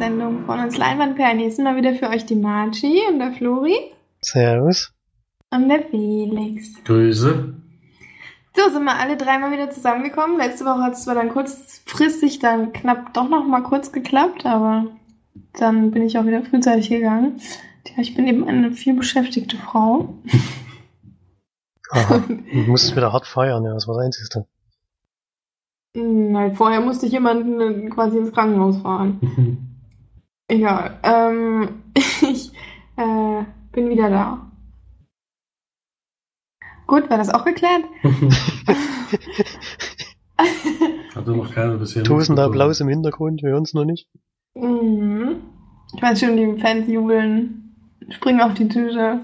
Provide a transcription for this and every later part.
Sendung von uns Leinwandperlen. Sind mal wieder für euch die Marci und der Flori. Servus. Und der Felix. Grüße. So, sind wir alle dreimal wieder zusammengekommen. Letzte Woche hat es zwar dann kurzfristig dann knapp doch noch mal kurz geklappt, aber dann bin ich auch wieder frühzeitig gegangen. Ja, ich bin eben eine viel beschäftigte Frau. Aha. Du musst wieder hart feiern, ja, das war das Einzige. Nein, vorher musste ich jemanden quasi ins Krankenhaus fahren. Egal. Ähm, ich äh, bin wieder da. Gut, war das auch geklärt? Hat doch noch keiner bisher Tosender. Applaus im Hintergrund, wir hören es noch nicht. Mhm. Ich weiß schon, die Fans jubeln, springen auf die Tische,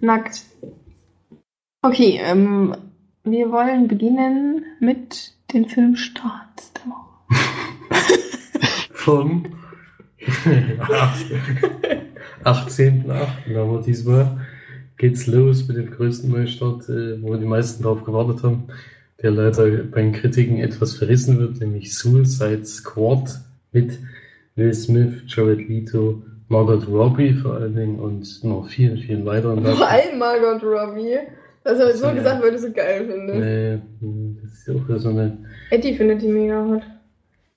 nackt. Okay, ähm, wir wollen beginnen mit den Filmstarts der Woche. Vom 18.8. Aber diesmal geht's los mit dem größten Neustart, äh, wo die meisten darauf gewartet haben, der leider bei den Kritiken etwas verrissen wird, nämlich Suicide Squad mit Will Smith, Jared Leto, Margot Robbie vor allen Dingen und noch vielen, vielen weiteren. Vor allem Margot Robbie. Das habe ich so Ja. gesagt, weil du sie geil findest. Äh, das ist ja auch wieder so eine. Eddie findet die mega hot.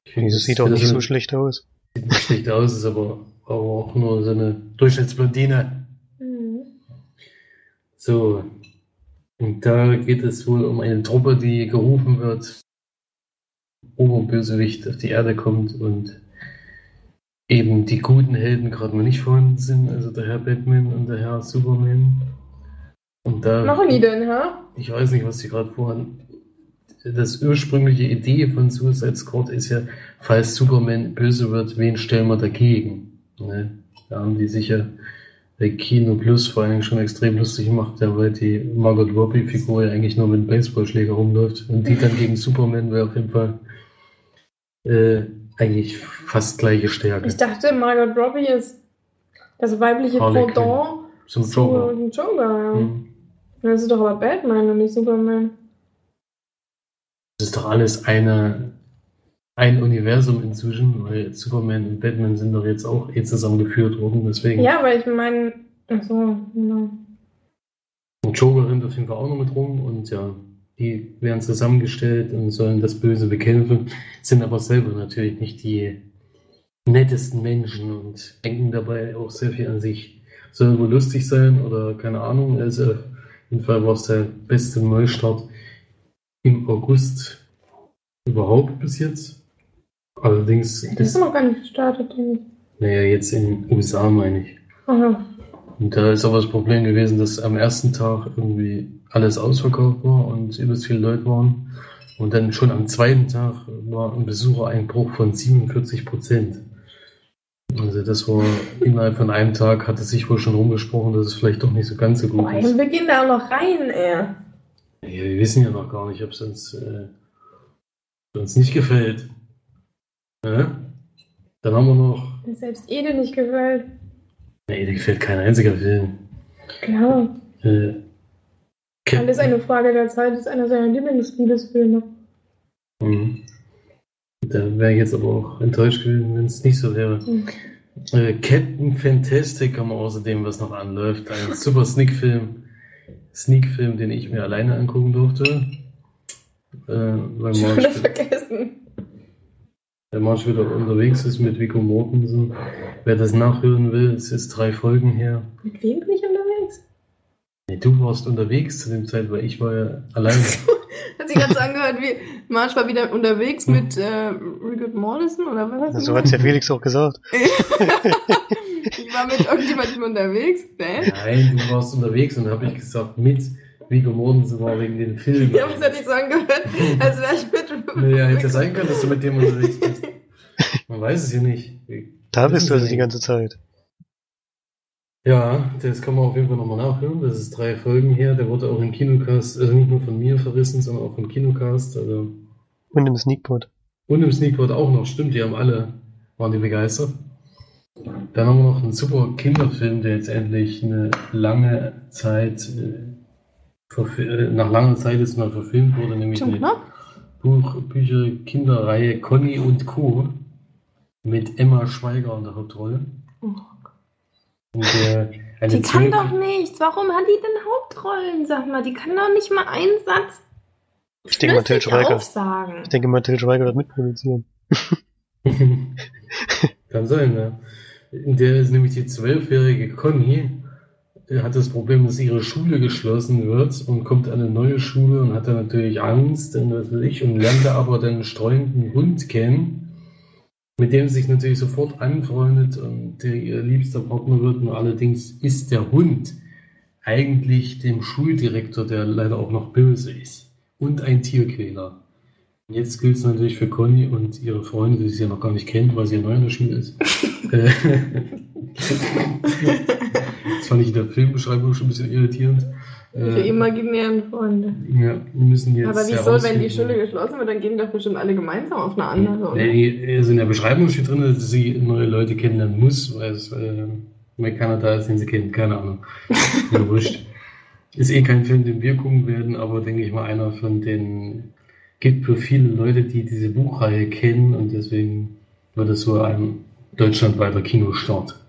Ich finde, Das sieht auch nicht so so schlecht aus. Sieht nicht schlecht aus, ist aber, aber auch nur so eine Durchschnittsblondine. Mhm. So. Und da geht es wohl um eine Truppe, die gerufen wird, Oberbösewicht auf die Erde kommt und eben die guten Helden gerade mal nicht vorhanden sind, also der Herr Batman und der Herr Superman. Und da. Machen die denn, ha? Ich weiß nicht, was die gerade vorhaben. Das ursprüngliche Idee von Suicide Squad ist ja, falls Superman böse wird, wen stellen wir dagegen? Ne? Da haben die sicher bei Kino Plus vor allem schon extrem lustig gemacht, ja, weil die Margot Robbie-Figur ja eigentlich nur mit einem Baseballschläger rumläuft und die dann gegen Superman wäre auf jeden Fall äh, eigentlich fast gleiche Stärke. Ich dachte, Margot Robbie ist das weibliche Harley. Pendant Zum zu Joker. dem Joker. Ja. Hm. Das ist doch aber Batman und nicht Superman. Das ist doch alles eine, ein Universum inzwischen, weil Superman und Batman sind doch jetzt auch eh zusammengeführt worden, deswegen. Ja, weil ich meine. Achso, genau. Und Joker rennt auf jeden Fall auch noch mit rum und ja, die werden zusammengestellt und sollen das Böse bekämpfen, sind aber selber natürlich nicht die nettesten Menschen und denken dabei auch sehr viel an sich. Soll wohl lustig sein oder keine Ahnung, also auf jeden Fall war es der beste Neustart im August überhaupt bis jetzt. Allerdings Das ist noch gar nicht gestartet, denke ich. naja, jetzt in den USA meine ich. Aha. Und da ist aber das Problem gewesen, dass am ersten Tag irgendwie alles ausverkauft war und übelst viele Leute waren. Und dann schon am zweiten Tag war ein Besuchereinbruch von 47 Prozent. Also das war innerhalb von einem Tag hatte sich wohl schon rumgesprochen, dass es vielleicht doch nicht so ganz so gut Boah, ist. wir gehen da auch noch rein, ey. Ja, wir wissen ja noch gar nicht, ob es uns, äh, uns nicht gefällt. Ja? Dann haben wir noch. Wenn selbst Ede nicht gefällt. Nee, dir gefällt kein einziger Film. Klar. Äh, Alles eine Frage der Zeit ist einer seiner Lieblingsliebesfilme. Mhm. Da wäre ich jetzt aber auch enttäuscht gewesen, wenn es nicht so wäre. Mhm. Äh, Captain Fantastic haben wir außerdem, was noch anläuft. Ein super Sneak-Film. Sneak-Film, den ich mir alleine angucken durfte. Äh, Schon vergessen. Der Marge wieder unterwegs ist mit Vico Mortensen. Wer das nachhören will, es ist drei Folgen her. Mit wem bin ich unterwegs? Nee, du warst unterwegs zu dem Zeit, weil ich war ja alleine. Hat sich gerade so angehört, wie Marsch war wieder unterwegs mit äh, Rigard Morrison oder was hast So hat es ja Felix auch gesagt. ich war mit irgendjemandem unterwegs, ne? Nein, du warst unterwegs und da habe ich gesagt, mit Vico Mortensen war wegen den Film. Ja, es hat sich so angehört, als wäre ich mit. Naja, hätte sein können, dass du mit dem unterwegs bist. Man weiß es ja nicht. Da bist du also Sie die nicht. ganze Zeit. Ja, das kann man auf jeden Fall nochmal nachhören. Das ist drei Folgen her. Der wurde auch im Kinocast, also nicht nur von mir verrissen, sondern auch im Kinocast. Also, Und im Sneakpot. und im Sneakpot auch noch. Stimmt, die haben alle, waren die begeistert. Dann haben wir noch einen super Kinderfilm, der jetzt endlich eine lange Zeit, äh, nach langer Zeit jetzt mal verfilmt wurde, nämlich Schon eine? Buch, Bücher, Kinderreihe Conny und Co. mit Emma Schweiger in der Hauptrolle. Oh. Und, äh, Die kann zwölf- doch nichts. Warum hat die denn Hauptrollen, sag mal? Die kann doch nicht mal einen Satz Ich denke mal, Til Schweiger. aufsagen. Ich denke mal, Til Schweiger wird mitproduzieren. Kann sein, ja. In der ist nämlich die zwölfjährige Conny, äh, hat das Problem, dass ihre Schule geschlossen wird und kommt an eine neue Schule und hat dann natürlich Angst und was weiß ich und lernt da aber den streuenden Hund kennen, mit dem sie sich natürlich sofort anfreundet und der ihr liebster Partner wird. Nur allerdings ist der Hund eigentlich dem Schuldirektor, der leider auch noch böse ist und ein Tierquäler. Jetzt gilt es natürlich für Conny und ihre Freunde, die sie ja noch gar nicht kennt, weil sie ja neu in der Schule ist. Äh, das fand ich in der Filmbeschreibung schon ein bisschen irritierend. Die Äh, imaginären Freunde. ja, wir müssen jetzt Aber wieso, wenn die Schule geschlossen wird, dann gehen doch bestimmt alle gemeinsam auf eine andere. Nee, also in der Beschreibung steht drin, dass sie neue Leute kennenlernen muss, weil es äh, weil keiner da ist, den sie kennt. Keine Ahnung. Mir wurscht. Ist eh kein Film, den wir gucken werden, aber denke ich mal einer von den gibt für viele Leute, die diese Buchreihe kennen und deswegen wird es so ein deutschlandweiter Kinostart.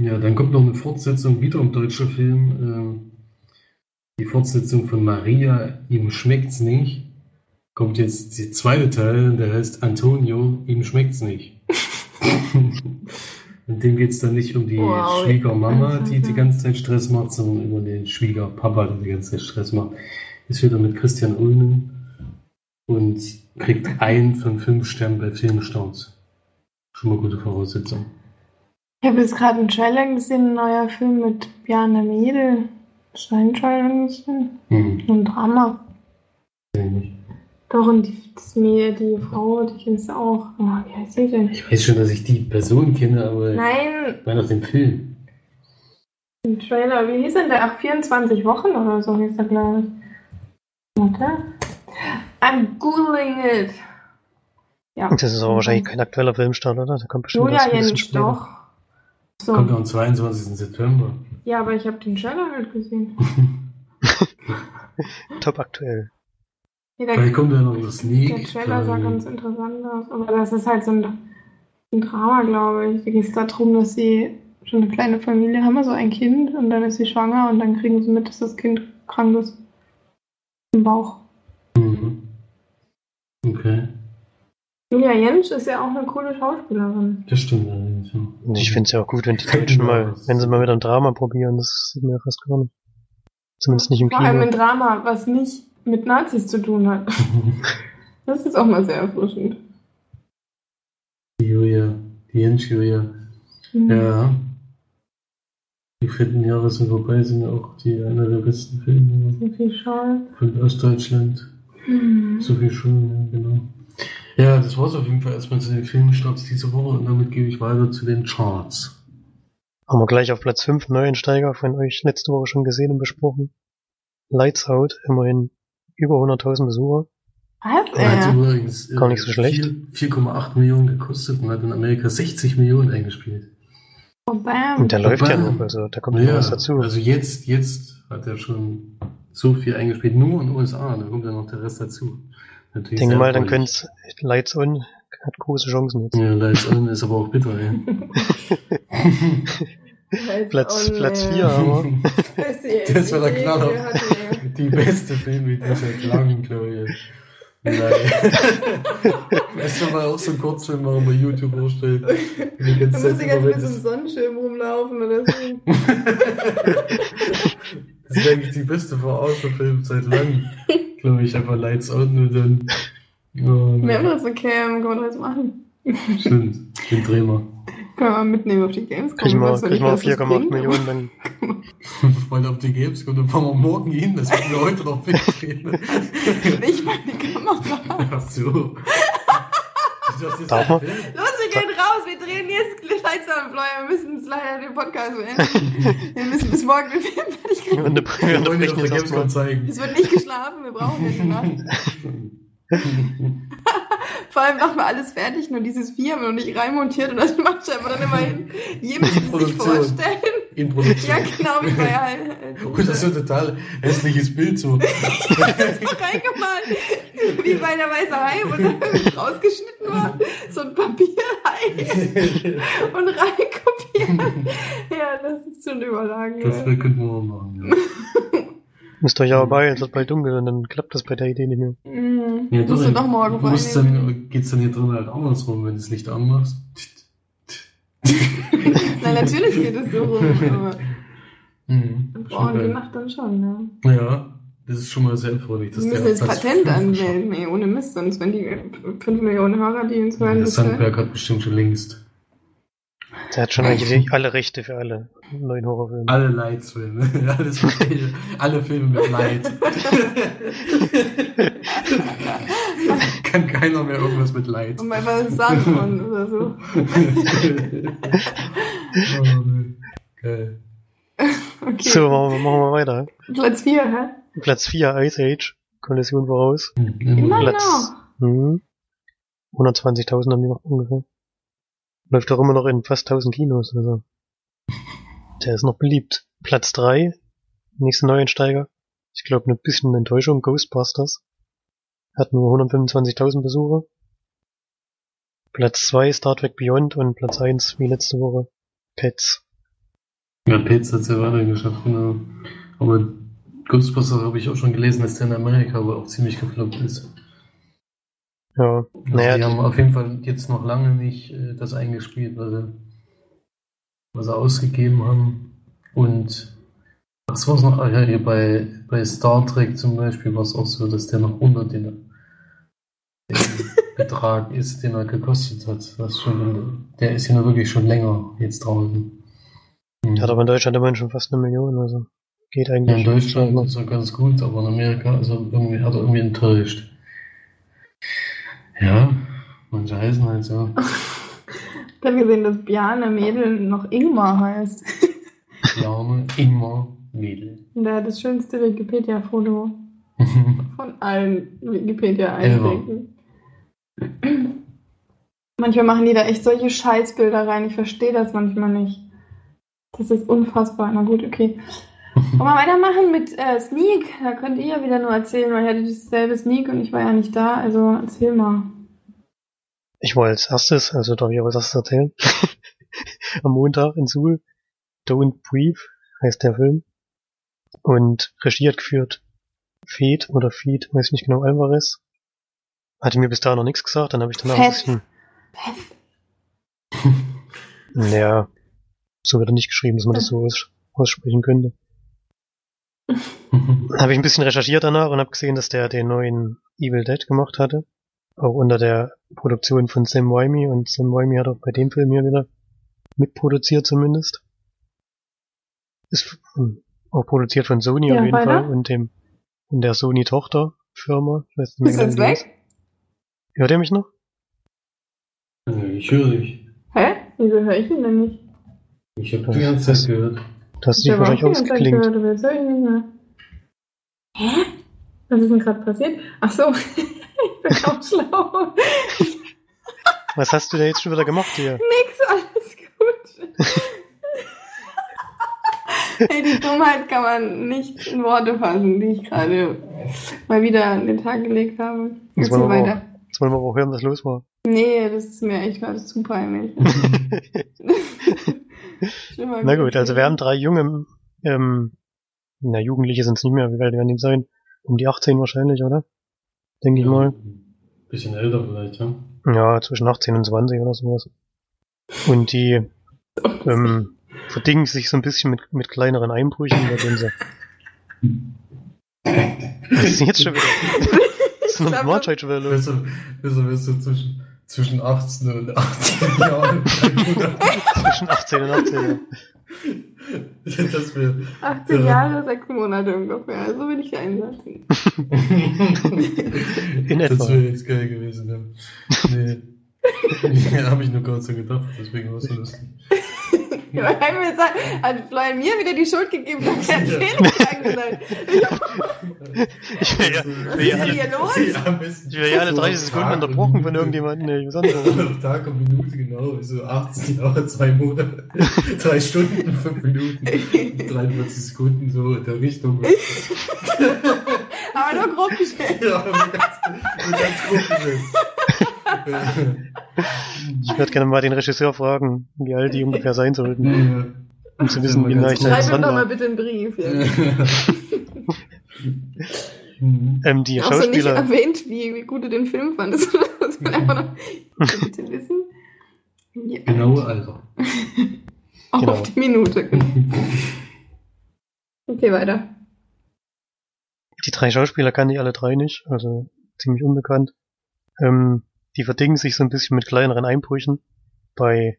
Ja, dann kommt noch eine Fortsetzung, wieder ein deutscher Film. ähm, die Fortsetzung von Maria, ihm schmeckt's nicht. Kommt jetzt der zweite Teil, der heißt Antonio, ihm schmeckt's nicht. Und dem geht's dann nicht um die Wow. Schwiegermama, die die ganze Zeit Stress macht, sondern über den Schwiegerpapa, der die ganze Zeit Stress macht. Ist wieder mit Christian Ulmen und kriegt ein von fünf Sternen bei Filmstarts. Schon mal gute Voraussetzung. Ich habe jetzt gerade einen Trailer gesehen, ein neuer Film mit Bjarne Mädel. Hast du einen Trailer gesehen? Hm, Ein Drama. ich nicht. Doch, und die, die Frau, die kennst du auch. Oh, wie heißt die denn? Ich weiß schon, dass ich die Person kenne, aber Nein, ich meine auch den Film. ein Trailer. Wie hieß denn der? Ach, 24 Wochen oder so hieß der, glaube ich. Warte. I'm googling it. Ja. Das ist aber wahrscheinlich kein aktueller Filmstart, oder? Da kommt bestimmt Julia was ein bisschen später. doch. So. Kommt am 22. September. Ja, aber ich habe den Trailer halt gesehen. Top aktuell. Ja, der, Vielleicht kommt ja noch das der Sneak. Trailer sah ganz interessant aus. Aber das ist halt so ein, ein Drama, glaube ich. Da geht es darum, dass sie schon eine kleine Familie haben, also ein Kind, und dann ist sie schwanger und dann kriegen sie mit, dass das Kind krank ist. Im Bauch. Mhm. Okay, Julia Jentsch ist ja auch eine coole Schauspielerin. das stimmt allerdings. ja. Und ich finde es ja auch gut, wenn die Deutschen mal, wenn sie mal wieder ein Drama probieren, das sieht man ja fast gar nicht. Zumindest nicht im Vor allem ein Kino. Drama, was nicht mit Nazis zu tun hat. Das ist auch mal sehr erfrischend. Die Julia, die Jens Julia. Mhm. Ja. Die vierten Jahre sind vorbei, sind ja auch die einer der besten Filme So viel Schal. von Ostdeutschland. Mhm. So viel schön, ja, genau. Ja, das war's auf jeden Fall erstmal zu den Filmstarts diese Woche und damit gebe ich weiter zu den Charts. Haben wir gleich auf Platz 5 Neuensteiger von euch letzte Woche schon gesehen und besprochen. Lights Out, immerhin über 100.000 Besucher. Was? Hat Ja. übrigens äh, Gar nicht so schlecht. 4 4,8 Millionen gekostet und hat in Amerika 60 Millionen eingespielt. Oh, bam. Und der läuft ja bam. noch, also da kommt noch was dazu. Also jetzt, jetzt hat er schon so viel eingespielt, nur in den USA, da kommt ja noch der Rest dazu. Ich Natürlich denke sehr mal, dann erfreulich. könnte Lights On, hat große Chancen jetzt. Ja, Lights On ist aber auch bitter, ja. Lights Platz, Platz ey. 4 aber. Das, Das war der Knaller. ey. Die beste Filmidee seit langem, glaube ich. Nein. Weißt du, mal auch so einen Kurzfilm machen bei YouTube vorstellt. Die Da muss ich jetzt mit so einem Sonnenschirm rumlaufen oder so. das ist eigentlich die beste Verarsche-Film seit langem. Glaube ich, einfach Lights On und dann. Oh, Wir haben doch so Cam, können wir das machen. Stimmt, den drehen wir. Können wir mal mitnehmen auf die Games. Kriegen wir, kriegen wir 4,8 Millionen, dann Weil auf die Games kommt, dann fahren wir morgen hin, das werden wir heute noch wegdrehen. Nicht mal die Kamera. Ach so. Ich das man? Los, wir gehen raus, wir drehen jetzt on Fly. Wir müssen leider den Podcast beenden. Wir müssen bis morgen den Film fertig wir kriegen. wir Wir wollen jetzt erstmal. Gamescom zeigen. Es wird nicht geschlafen, wir brauchen ja die Nacht. Vor allem machen wir alles fertig, nur dieses Vieh haben wir noch nicht reinmontiert und das macht scheinbar dann immerhin. Muss sich vorstellen. in Produktion. Ja, genau, wie bei halt. Und das ist so ein total hässliches Bild so. reingemalt. Wie bei der Weißerei, wo da rausgeschnitten war. So ein Papierhai. Und reinkopiert. Ja, das ist schon überlagen. Das ja. könnten wir mal machen. Ja. Müsst euch aber beeilen, es wird bald dunkel und dann klappt das bei der Idee nicht mehr. Mhm. Ja, Musst du doch morgen du musst dann, geht's dann hier drin halt andersrum, wenn du das Licht anmachst. Nein, natürlich geht es so rum. Aber Mhm. Frauen, die macht dann schon, ja. geil. ja, das ist schon mal sehr erfreulich. dass Wir müssen jetzt Patent anmelden, ey, ohne Mist, sonst wenn die 5 Millionen Hörer, die uns. Ja, hören, das Sandberg hat bestimmt schon längst Der hat schon eigentlich alle Rechte für alle neuen Horrorfilme. alle Leidfilme. Alles okay. alle Filme mit Leid. Kann keiner mehr irgendwas mit Leid. um einfach das Sandmann oder so. oh. Geil. Okay. So, machen wir, machen wir weiter. Platz 4, hä? Platz 4, Ice Age. Kollision voraus. Immer Platz- noch. Mhm. 120.000 haben die noch ungefähr. Läuft auch immer noch in fast 1000 Kinos, also. Der ist noch beliebt. Platz 3, nächste Neueinsteiger. Ich glaube, ein bisschen Enttäuschung, Ghostbusters. Hat nur 125.000 Besucher. Platz 2, Star Trek Beyond und Platz 1, wie letzte Woche, Pets. Ja, Pets hat es ja weiter geschafft, genau. Aber Ghostbusters habe ich auch schon gelesen, dass der in Amerika wohl auch ziemlich gefloppt ist. Ja, Also naja, die haben auf jeden Fall jetzt noch lange nicht äh, das eingespielt, was sie, was sie ausgegeben haben. Und was war es noch? Ja, hier bei, bei Star Trek zum Beispiel war es auch so, dass der noch unter den, den Betrag ist, den er gekostet hat. Was schon, der ist ja nur wirklich schon länger jetzt draußen. Mhm. hat aber in Deutschland immerhin schon fast eine Million, also geht Ja, eigentlich. in Deutschland ist er ganz gut, aber in Amerika also irgendwie, hat er irgendwie enttäuscht. Ja, manche heißen halt so. Ich habe gesehen, dass Bjarne Mädel noch Ingmar heißt. Jahre immer Mädel. Der das schönste Wikipedia-Foto von allen. Wikipedia-Einträgen. Manchmal machen die da echt solche Scheißbilder rein. Ich verstehe das manchmal nicht. Das ist unfassbar. Na gut, okay. Wollen wir weitermachen mit äh, Sneak? Da könnt ihr ja wieder nur erzählen, weil ich hatte dasselbe Sneak und ich war ja nicht da. Also erzähl mal. Ich wollte als erstes, also darf ich auch als erstes erzählen, am Montag in Suhl, Don't Breathe heißt der Film. Und Regie hat geführt Fed oder Feed, weiß ich nicht genau, Alvarez. Hatte mir bis dahin noch nichts gesagt, dann habe ich danach ein Fett. bisschen, naja, so wird er nicht geschrieben, dass man das so aus, aussprechen könnte. Habe ich ein bisschen recherchiert danach und habe gesehen, dass der den neuen Evil Dead gemacht hatte. Auch unter der Produktion von Sam Raimi und Sam Raimi hat auch bei dem Film hier wieder mitproduziert zumindest. Ist hm, auch produziert von Sony Ja, auf jeden weiter. Fall und dem und der Sony Tochterfirma. Ich weiß nicht mehr jetzt genau, weg? ist. Hört ihr mich noch? ich höre dich. Hä? Wieso höre ich ihn denn nicht? Ich habe die ganze Zeit gehört. Du hast dich Ich habe auch wahrscheinlich ausgeklingt. gehört, aber jetzt höre ich ihn nicht mehr. Hä? Was ist denn gerade passiert? Ach so, ich bin auch schlau. Was hast du denn jetzt schon wieder gemacht hier? Nix, alles gut. Hey, die Dummheit kann man nicht in Worte fassen, die ich gerade mal wieder an den Tag gelegt habe. Erzähl man aber weiter. Jetzt wollen wir auch hören, was los war. Nee, das ist mir echt gerade zu peinlich. Na gut, also wir haben drei junge, ähm, na Jugendliche sind es nicht mehr, wie alt werden die sein? Um die 18 wahrscheinlich, oder? Denke ich mal. Bisschen älter vielleicht, ja. Ja, zwischen 18 und 20 oder sowas. Und die ähm, verdingen sich so ein bisschen mit, mit kleineren Einbrüchen, denen sie. Was ist denn jetzt schon wieder? Was ist denn mit wieder los? Besser, besser wirst du zwischen, zwischen 18 und 18 Jahren. Zwischen 18 und 18, ja. das wäre. 18 Jahre, 6 Monate ungefähr. So will ich einsetzen. In etwa. Das wäre jetzt geil gewesen, ja. Nee. Nee, habe ich nur gerade so gedacht, deswegen war es so lustig. Er hat Florian mir wieder die Schuld gegeben, dass er Zähne gesagt Ich will ja, was ist denn alle, hier los? ich will ja alle 30 Sekunden unterbrochen von irgendjemandem. Nee. Auf Tag und Minute genau, so 18 Jahre, zwei Monate, drei Stunden, fünf Minuten, 43 Sekunden so in der Richtung. Aber nur grob gestellt. Ja, ganz, ganz grob gesetzt. Ich würde gerne mal den Regisseur fragen, wie alt die ungefähr sein sollten, um zu wissen, wie nah ich da Schreib mir doch mal bitte einen Brief. Ja. Ähm, die Hast du nicht Schauspieler, erwähnt, wie, wie gut du den Film fandest? Das will einfach noch bitte wissen. Ja. Genaue Alter. Auf Genau. die Minute. Okay, weiter. die drei Schauspieler kann ich alle drei nicht, also ziemlich unbekannt. Ähm, die verdingen sich so ein bisschen mit kleineren Einbrüchen. Bei,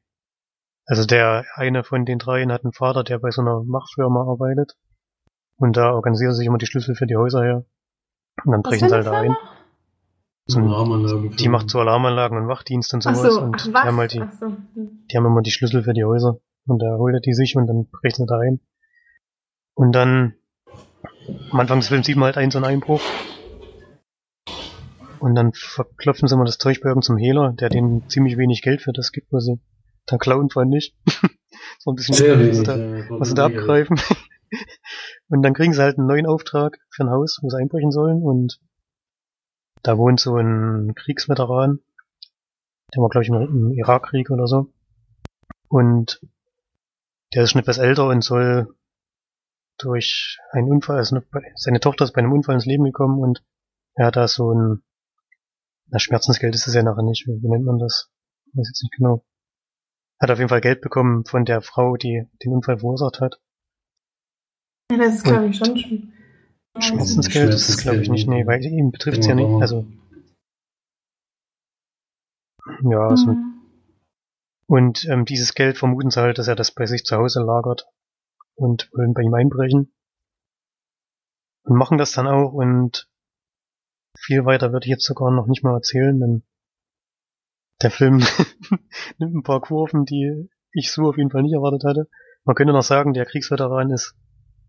also der eine von den dreien hat einen Vater, der bei so einer Machfirma arbeitet. Und da organisieren sich immer die Schlüssel für die Häuser her. Und dann Was brechen sie halt da ein. So ein-. Die macht so Alarmanlagen und Wachdienst und Ach sowas. so, und ach, die haben halt die, Ach so. hm. die haben immer die Schlüssel für die Häuser. Und da holt er die sich und dann brechen sie da ein. Und dann, am Anfang des Films sieht man halt einen so einen Einbruch. Und dann verklopfen sie mal das Zeug bei irgendeinem Hehler, der denen ziemlich wenig Geld für das gibt, was sie da klauen, fand ich. so ein bisschen Sehr was wenig. sie da, ja, was sie da abgreifen. und dann kriegen sie halt einen neuen Auftrag für ein Haus, wo sie einbrechen sollen. Und da wohnt so ein Kriegsveteran. Der war, glaube ich, im, im Irakkrieg oder so. Und der ist schon etwas älter und soll durch einen Unfall, also seine Tochter ist bei einem Unfall ins Leben gekommen und er hat da so ein, na, Schmerzensgeld ist es ja nachher nicht, wie, nennt man das? Ich weiß jetzt nicht genau. Hat auf jeden Fall Geld bekommen von der Frau, die den Unfall verursacht hat. Ja, das ist, glaube ich, schon schon. Schmerzensgeld ist es, glaube ich, nicht, nee, weil ihn betrifft es ja nicht, also, ja, so Mhm. Und ähm, dieses Geld vermuten sie halt, dass er das bei sich zu Hause lagert und wollen bei ihm einbrechen. Und machen das dann auch und viel weiter würde ich jetzt sogar noch nicht mal erzählen, denn der Film nimmt ein paar Kurven, die ich so auf jeden Fall nicht erwartet hatte. Man könnte noch sagen, der Kriegsveteran ist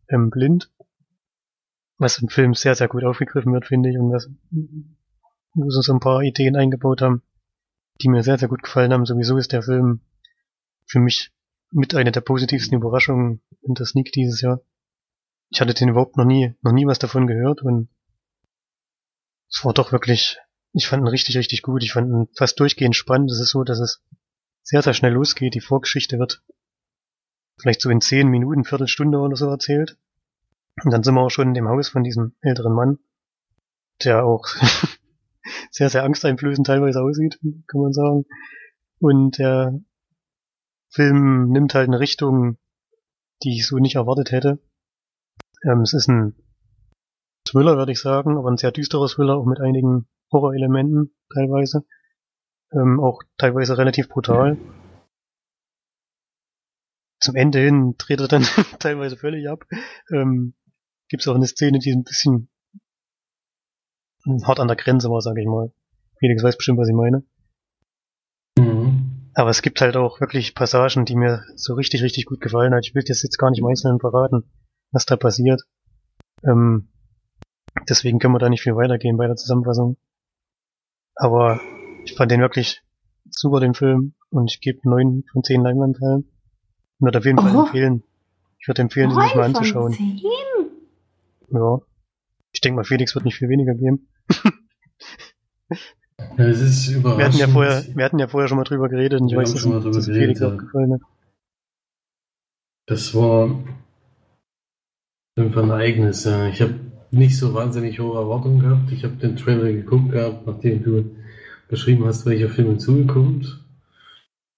ähm, blind, was im Film sehr, sehr gut aufgegriffen wird, finde ich, und was, wo sie so ein paar Ideen eingebaut haben, die mir sehr, sehr gut gefallen haben. Sowieso ist der Film für mich mit einer der positivsten Überraschungen in der Sneak dieses Jahr. Ich hatte den überhaupt noch nie, noch nie was davon gehört und es war doch wirklich, ich fand ihn richtig, richtig gut. Ich fand ihn fast durchgehend spannend. Es ist so, dass es sehr, sehr schnell losgeht. Die Vorgeschichte wird vielleicht so in zehn Minuten, Viertelstunde oder so erzählt. Und dann sind wir auch schon in dem Haus von diesem älteren Mann, der auch sehr, sehr angsteinflößend teilweise aussieht, kann man sagen. Und der Film nimmt halt eine Richtung, die ich so nicht erwartet hätte. Ähm, es ist ein Thriller, würde ich sagen, aber ein sehr düsterer Thriller, auch mit einigen Horrorelementen teilweise. Ähm, auch teilweise relativ brutal. Zum Ende hin dreht er dann teilweise völlig ab. Ähm, Gibt es auch eine Szene, die ein bisschen hart an der Grenze war, sage ich mal. Felix weiß bestimmt, was ich meine. Mhm. Aber es gibt halt auch wirklich Passagen, die mir so richtig, richtig gut gefallen hat. Ich will das jetzt gar nicht im Einzelnen verraten, was da passiert. Ähm, deswegen können wir da nicht viel weitergehen bei der Zusammenfassung. Aber ich fand den wirklich super, den Film. Und ich gebe neun von zehn Leinwandteilen. Und würde auf jeden Fall Oh. empfehlen. Ich würde empfehlen, den sich mal von anzuschauen. zehn? Ja. Ich denke mal, Felix wird nicht viel weniger geben. Ja, es ist überraschend. Wir hatten ja vorher, wir hatten ja vorher schon mal drüber geredet und ich Wir weiß, haben dass, schon mal drüber dass geredet, Felix ja. hat. Das war einfach ein Ereignis. Ja. Ich habe nicht so wahnsinnig hohe Erwartungen gehabt. Ich habe den Trailer geguckt gehabt, nachdem du beschrieben hast, welcher Film hinzukommt.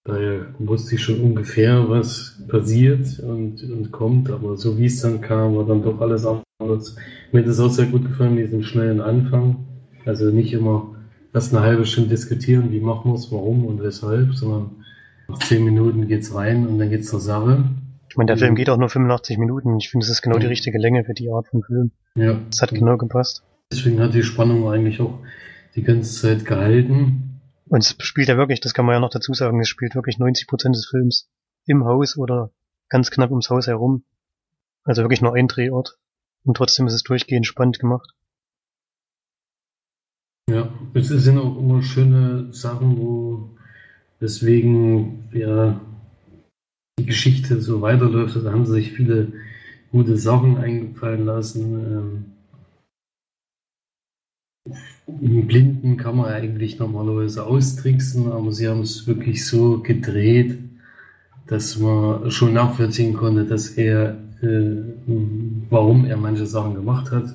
Daher wusste ich schon ungefähr, was passiert und, und kommt, aber so wie es dann kam, war dann doch alles anders. Mir hat es auch sehr gut gefallen, diesen schnellen Anfang. Also nicht immer erst eine halbe Stunde diskutieren, wie machen wir es, warum und weshalb, sondern nach zehn Minuten geht's rein und dann geht's zur Sache. Ich meine, der Mhm. Film geht auch nur 85 Minuten. Ich finde, das ist genau die richtige Länge für die Art von Film. Ja. Das hat genau gepasst. Deswegen hat die Spannung eigentlich auch die ganze Zeit gehalten. Und es spielt ja wirklich, das kann man ja noch dazu sagen, es spielt wirklich 90 Prozent des Films im Haus oder ganz knapp ums Haus herum. Also wirklich nur ein Drehort. Und trotzdem ist es durchgehend spannend gemacht. Ja, es sind auch immer schöne Sachen, wo deswegen ja die Geschichte so weiterläuft. Da haben sie sich viele gute Sachen eingefallen lassen. Ähm, Im Blinden kann man eigentlich normalerweise austricksen, aber sie haben es wirklich so gedreht, dass man schon nachvollziehen konnte, dass er, äh, warum er manche Sachen gemacht hat.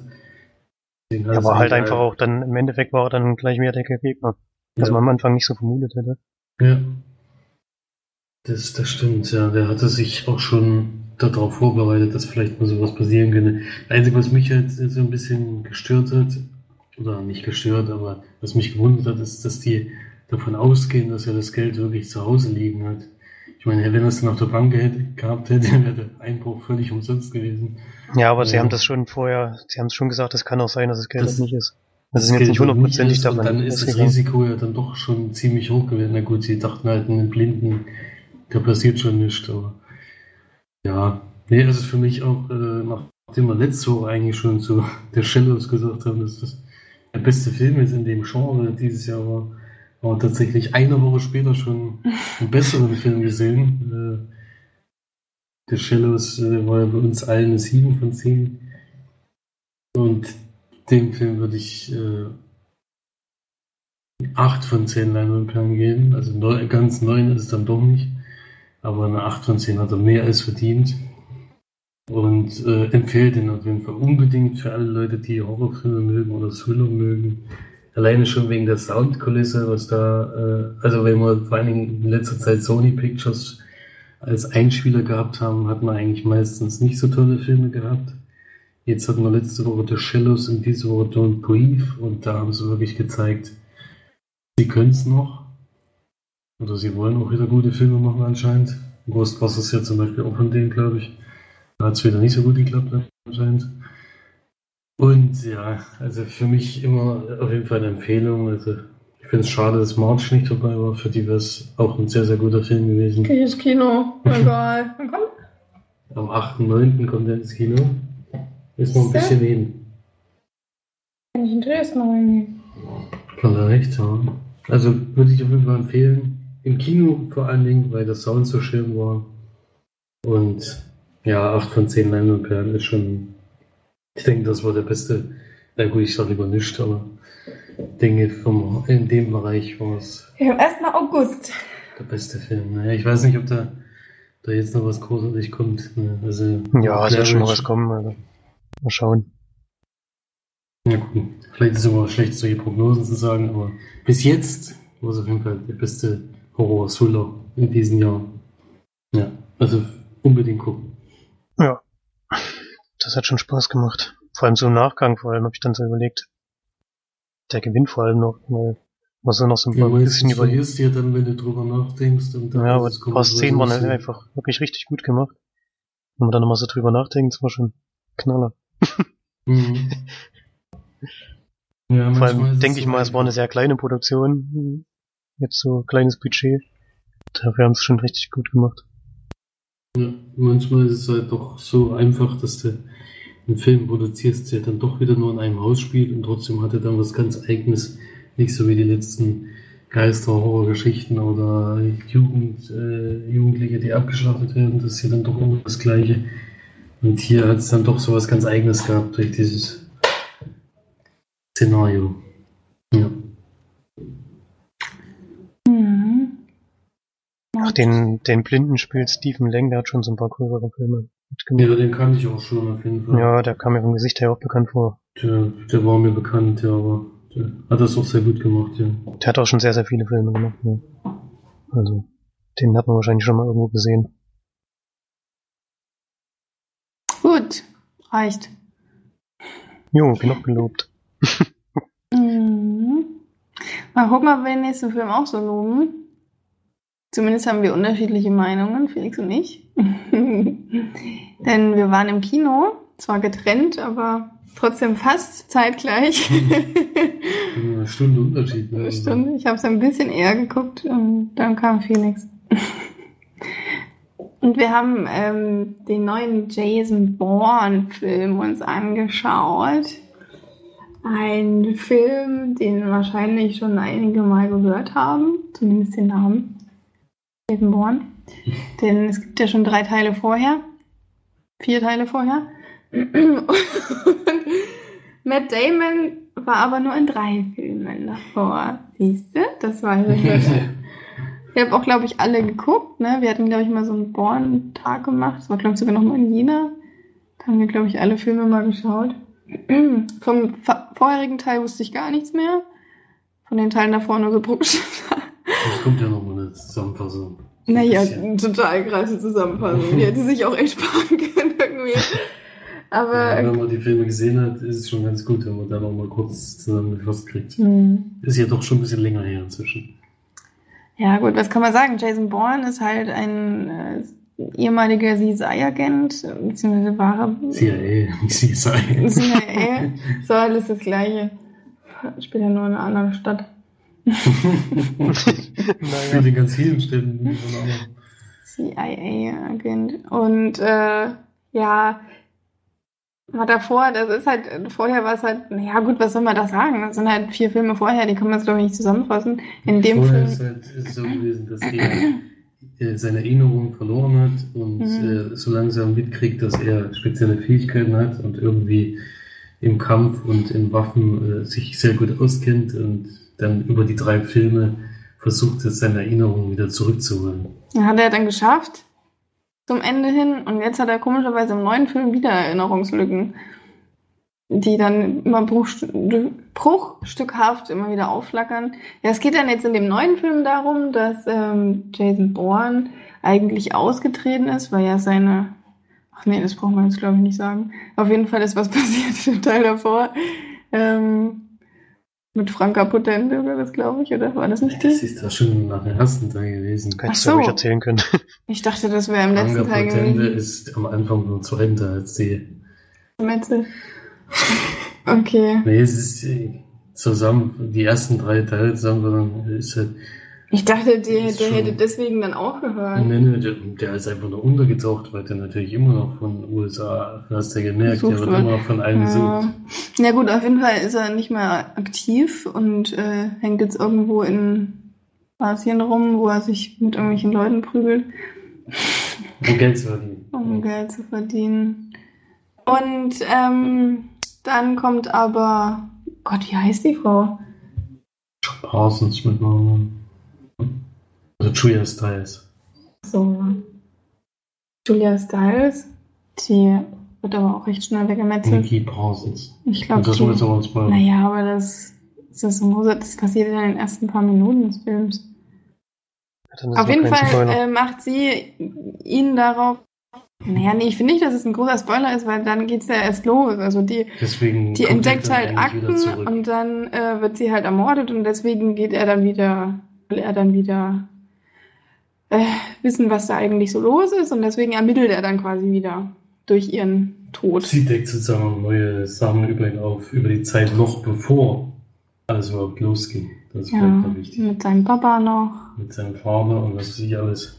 Ja, aber halt einfach auch dann, im Endeffekt war er dann gleich mehr der Gegner. Was ja. man am Anfang nicht so vermutet hätte. Ja. Das, das stimmt, ja. Der hatte sich auch schon darauf vorbereitet, dass vielleicht mal sowas passieren könnte. Das Einzige, was mich halt so ein bisschen gestört hat, oder nicht gestört, aber was mich gewundert hat, ist, dass die davon ausgehen, dass er das Geld wirklich zu Hause liegen hat. Ich meine, wenn er es dann auf der Bank hätte, gehabt hätte, wäre der Einbruch völlig umsonst gewesen. Ja, aber ja. sie haben das schon vorher, sie haben es schon gesagt, es kann auch sein, dass das Geld das, nicht ist. Das, das ist jetzt nicht hundertprozentig davon. Dann ist das Risiko ja dann doch schon ziemlich hoch gewesen. Na gut, sie dachten halt, einen Blinden, da passiert schon nichts, aber ja, nee, es ist für mich auch, äh, nachdem wir letzte Woche eigentlich schon zu der Shallows gesagt haben, dass das der beste Film ist in dem Genre dieses Jahr war, aber tatsächlich eine Woche später schon einen besseren Film gesehen. Äh, der Shallows äh, war ja bei uns allen eine 7 von 10. Und dem Film würde ich äh, 8 von 10 Leinwandperlen geben. Also neu, ganz 9 ist es dann doch nicht. Aber eine 8 von 10 hat er mehr als verdient. Und äh, empfehle den auf jeden Fall unbedingt für alle Leute, die Horrorfilme mögen oder Thriller mögen. Alleine schon wegen der Soundkulisse, was da, äh, also wenn wir vor allen Dingen in letzter Zeit Sony Pictures als Einspieler gehabt haben, hat man eigentlich meistens nicht so tolle Filme gehabt. Jetzt hatten wir letzte Woche The Shallows und diese Woche Don't Breathe und da haben sie wirklich gezeigt, sie können es noch. Oder sie wollen auch wieder gute Filme machen anscheinend. Ghostbusters ist ja zum Beispiel auch von denen, glaube ich. Da hat es wieder nicht so gut geklappt anscheinend. Und ja, also für mich immer auf jeden Fall eine Empfehlung. Also ich finde es schade, dass March nicht dabei war. Für die wäre es auch ein sehr, sehr guter Film gewesen. Geh ins Kino. Egal. Am 8.9. kommt er ins Kino. Ist noch ein bisschen hin. Kann ich in Dresden reingehen? Vielleicht, ja. Also würde ich auf jeden Fall empfehlen. Im Kino vor allen Dingen, weil der Sound so schön war. Und ja, 8 von 10 Leinwandperlen ist schon. Ich denke, das war der beste. Na gut, ich sage lieber nichts, aber Dinge vom, in dem Bereich war es. Ja, 1. August. Der beste Film. Naja, ich weiß nicht, ob da, da jetzt noch was großartig kommt. Ne? Also, ja, es wird schon noch was kommen. Also. Mal schauen. Ja, gut. Vielleicht ist es immer schlecht, solche Prognosen zu sagen, aber bis jetzt war es auf jeden Fall der beste Horror-Thriller in diesem Jahr. Ja, also unbedingt gucken. Ja, das hat schon Spaß gemacht. Vor allem so im Nachgang, vor allem habe ich dann so überlegt, der gewinnt vor allem noch, weil man so noch so ein ja, bisschen über. Du dir dann, wenn du drüber nachdenkst. Und ja, aber ein paar Szenen waren halt einfach wirklich richtig gut gemacht. Wenn man dann nochmal so drüber nachdenkt, das war schon Knaller. Mhm. ja, Vor allem denke ich mal, es war eine sehr kleine Produktion. Jetzt so kleines Budget. Dafür haben sie schon richtig gut gemacht. Ja, manchmal ist es halt doch so einfach, dass du einen Film produzierst, der dann doch wieder nur in einem Haus spielt und trotzdem hat er dann was ganz Eigenes. Nicht so wie die letzten Geister-Horror-Geschichten oder Jugend, äh, Jugendliche, die abgeschlachtet werden. Das ist ja dann doch immer das Gleiche. Und hier hat es dann doch so was ganz Eigenes gehabt durch dieses Szenario. Ja. Ach, den, den Blinden spielt Stephen Lang, der hat schon so ein paar größere Filme mitgemacht. Ja, den kannte ich auch schon auf jeden Fall. Ja, der kam mir vom Gesicht her auch bekannt vor. Der, der war mir bekannt, ja, aber der hat das auch sehr gut gemacht, ja. Der hat auch schon sehr, sehr viele Filme gemacht, ja. Also, den hat man wahrscheinlich schon mal irgendwo gesehen. Gut, reicht. Jo, genug gelobt. mhm. Mal gucken, ob wir den nächsten Film auch so loben. Zumindest haben wir unterschiedliche Meinungen, Felix und ich. Denn wir waren im Kino, zwar getrennt, aber trotzdem fast zeitgleich. Eine Stunde Unterschied. Ne? Eine Stunde. Ich habe es ein bisschen eher geguckt und dann kam Felix. Und wir haben ähm, den neuen Jason Bourne-Film uns angeschaut. Ein Film, den wahrscheinlich schon einige mal gehört haben, zumindest den Namen. Bourne. Denn es gibt ja schon drei Teile vorher. Vier Teile vorher. Und Matt Damon war aber nur in drei Filmen davor. Siehst du? Das war ja Ich habe auch, glaube ich, alle geguckt. Ne? Wir hatten, glaube ich, mal so einen Born-Tag gemacht. Das war, glaube ich, sogar noch mal in Jena. Da haben wir, glaube ich, alle Filme mal geschaut. Vom vorherigen Teil wusste ich gar nichts mehr. Von den Teilen davor nur so Bruchstücke. Es kommt ja noch mal eine Zusammenfassung. Naja, total krasse Zusammenfassung. Die hätte sich auch echt sparen können irgendwie. Aber. Ja, wenn man die Filme gesehen hat, ist es schon ganz gut, wenn man da noch mal kurz zusammengefasst kriegt. Hm. Ist ja doch schon ein bisschen länger her inzwischen. Ja, gut, was kann man sagen? Jason Bourne ist halt ein äh, ehemaliger CSI-Agent, beziehungsweise wahrer. CIA, CSI. CIA. So, alles das Gleiche. Spielt ja nur in einer anderen Stadt. Naja. Spielt in ganz vielen Städten. CIA-Agent. Und äh, ja, war davor, das ist halt, vorher war es halt, naja gut, was soll man da sagen? Das sind halt vier Filme vorher, die kann man jetzt glaube ich nicht zusammenfassen. In dem vorher Film. ist halt ist so gewesen, dass er seine Erinnerung verloren hat und mhm. äh, so langsam mitkriegt, dass er spezielle Fähigkeiten hat und irgendwie im Kampf und in Waffen äh, sich sehr gut auskennt und dann über die drei Filme versucht, jetzt seine Erinnerung wieder zurückzuholen. Ja, hat er dann geschafft? zum Ende hin und jetzt hat er komischerweise im neuen Film wieder Erinnerungslücken, die dann immer bruchstückhaft immer wieder aufflackern. Ja, es geht dann jetzt in dem neuen Film darum, dass ähm, Jason Bourne eigentlich ausgetreten ist, weil ja seine Ach nee, das braucht man jetzt glaube ich nicht sagen. Auf jeden Fall ist was passiert im Teil davor. Ähm, mit Franka Potente oder das, glaube ich, oder war das nicht das? Das ist doch schon nach dem ersten Teil gewesen. Hättest du so. ruhig erzählen können. Ich dachte, das wäre im Franka letzten Teil gewesen. Potente ist am Anfang vom zweiten Teil als die. Metze. Okay. Nee, es ist zusammen, die ersten drei Teile zusammen, ist halt ich dachte, der, der hätte deswegen dann aufgehört. Nee, nee, der, der ist einfach nur untergetaucht, weil der natürlich immer noch von den USA, hast du ja gemerkt, der wird immer von allen ja. gesucht. Ja gut, auf jeden Fall ist er nicht mehr aktiv und äh, hängt jetzt irgendwo in Asien rum, wo er sich mit irgendwelchen Leuten prügelt. Um Geld zu verdienen. Um Geld zu verdienen. Und ähm, dann kommt aber, Gott, wie heißt die Frau? Parsons mit Namen. Also Julia Stiles. So. Julia Stiles, die wird aber auch recht schnell weggemetzelt. Nikki Parsons. Ich glaube, das die, aber Spoiler. Naja, aber das, das, das passiert in den ersten paar Minuten des Films. Auf jeden Fall äh, macht sie ihn darauf. Naja, nee, ich finde nicht, dass es ein großer Spoiler ist, weil dann geht es ja erst los. Also die, deswegen die entdeckt halt Akten und dann äh, wird sie halt ermordet und deswegen geht er dann wieder, will er dann wieder äh, wissen, was da eigentlich so los ist und deswegen ermittelt er dann quasi wieder durch ihren Tod. Sie deckt sozusagen neue Sachen über ihn auf, über die Zeit noch bevor alles überhaupt losging. Das ist ja, wichtig. Mit seinem Papa noch. Mit seinem Vater und was weiß ich alles.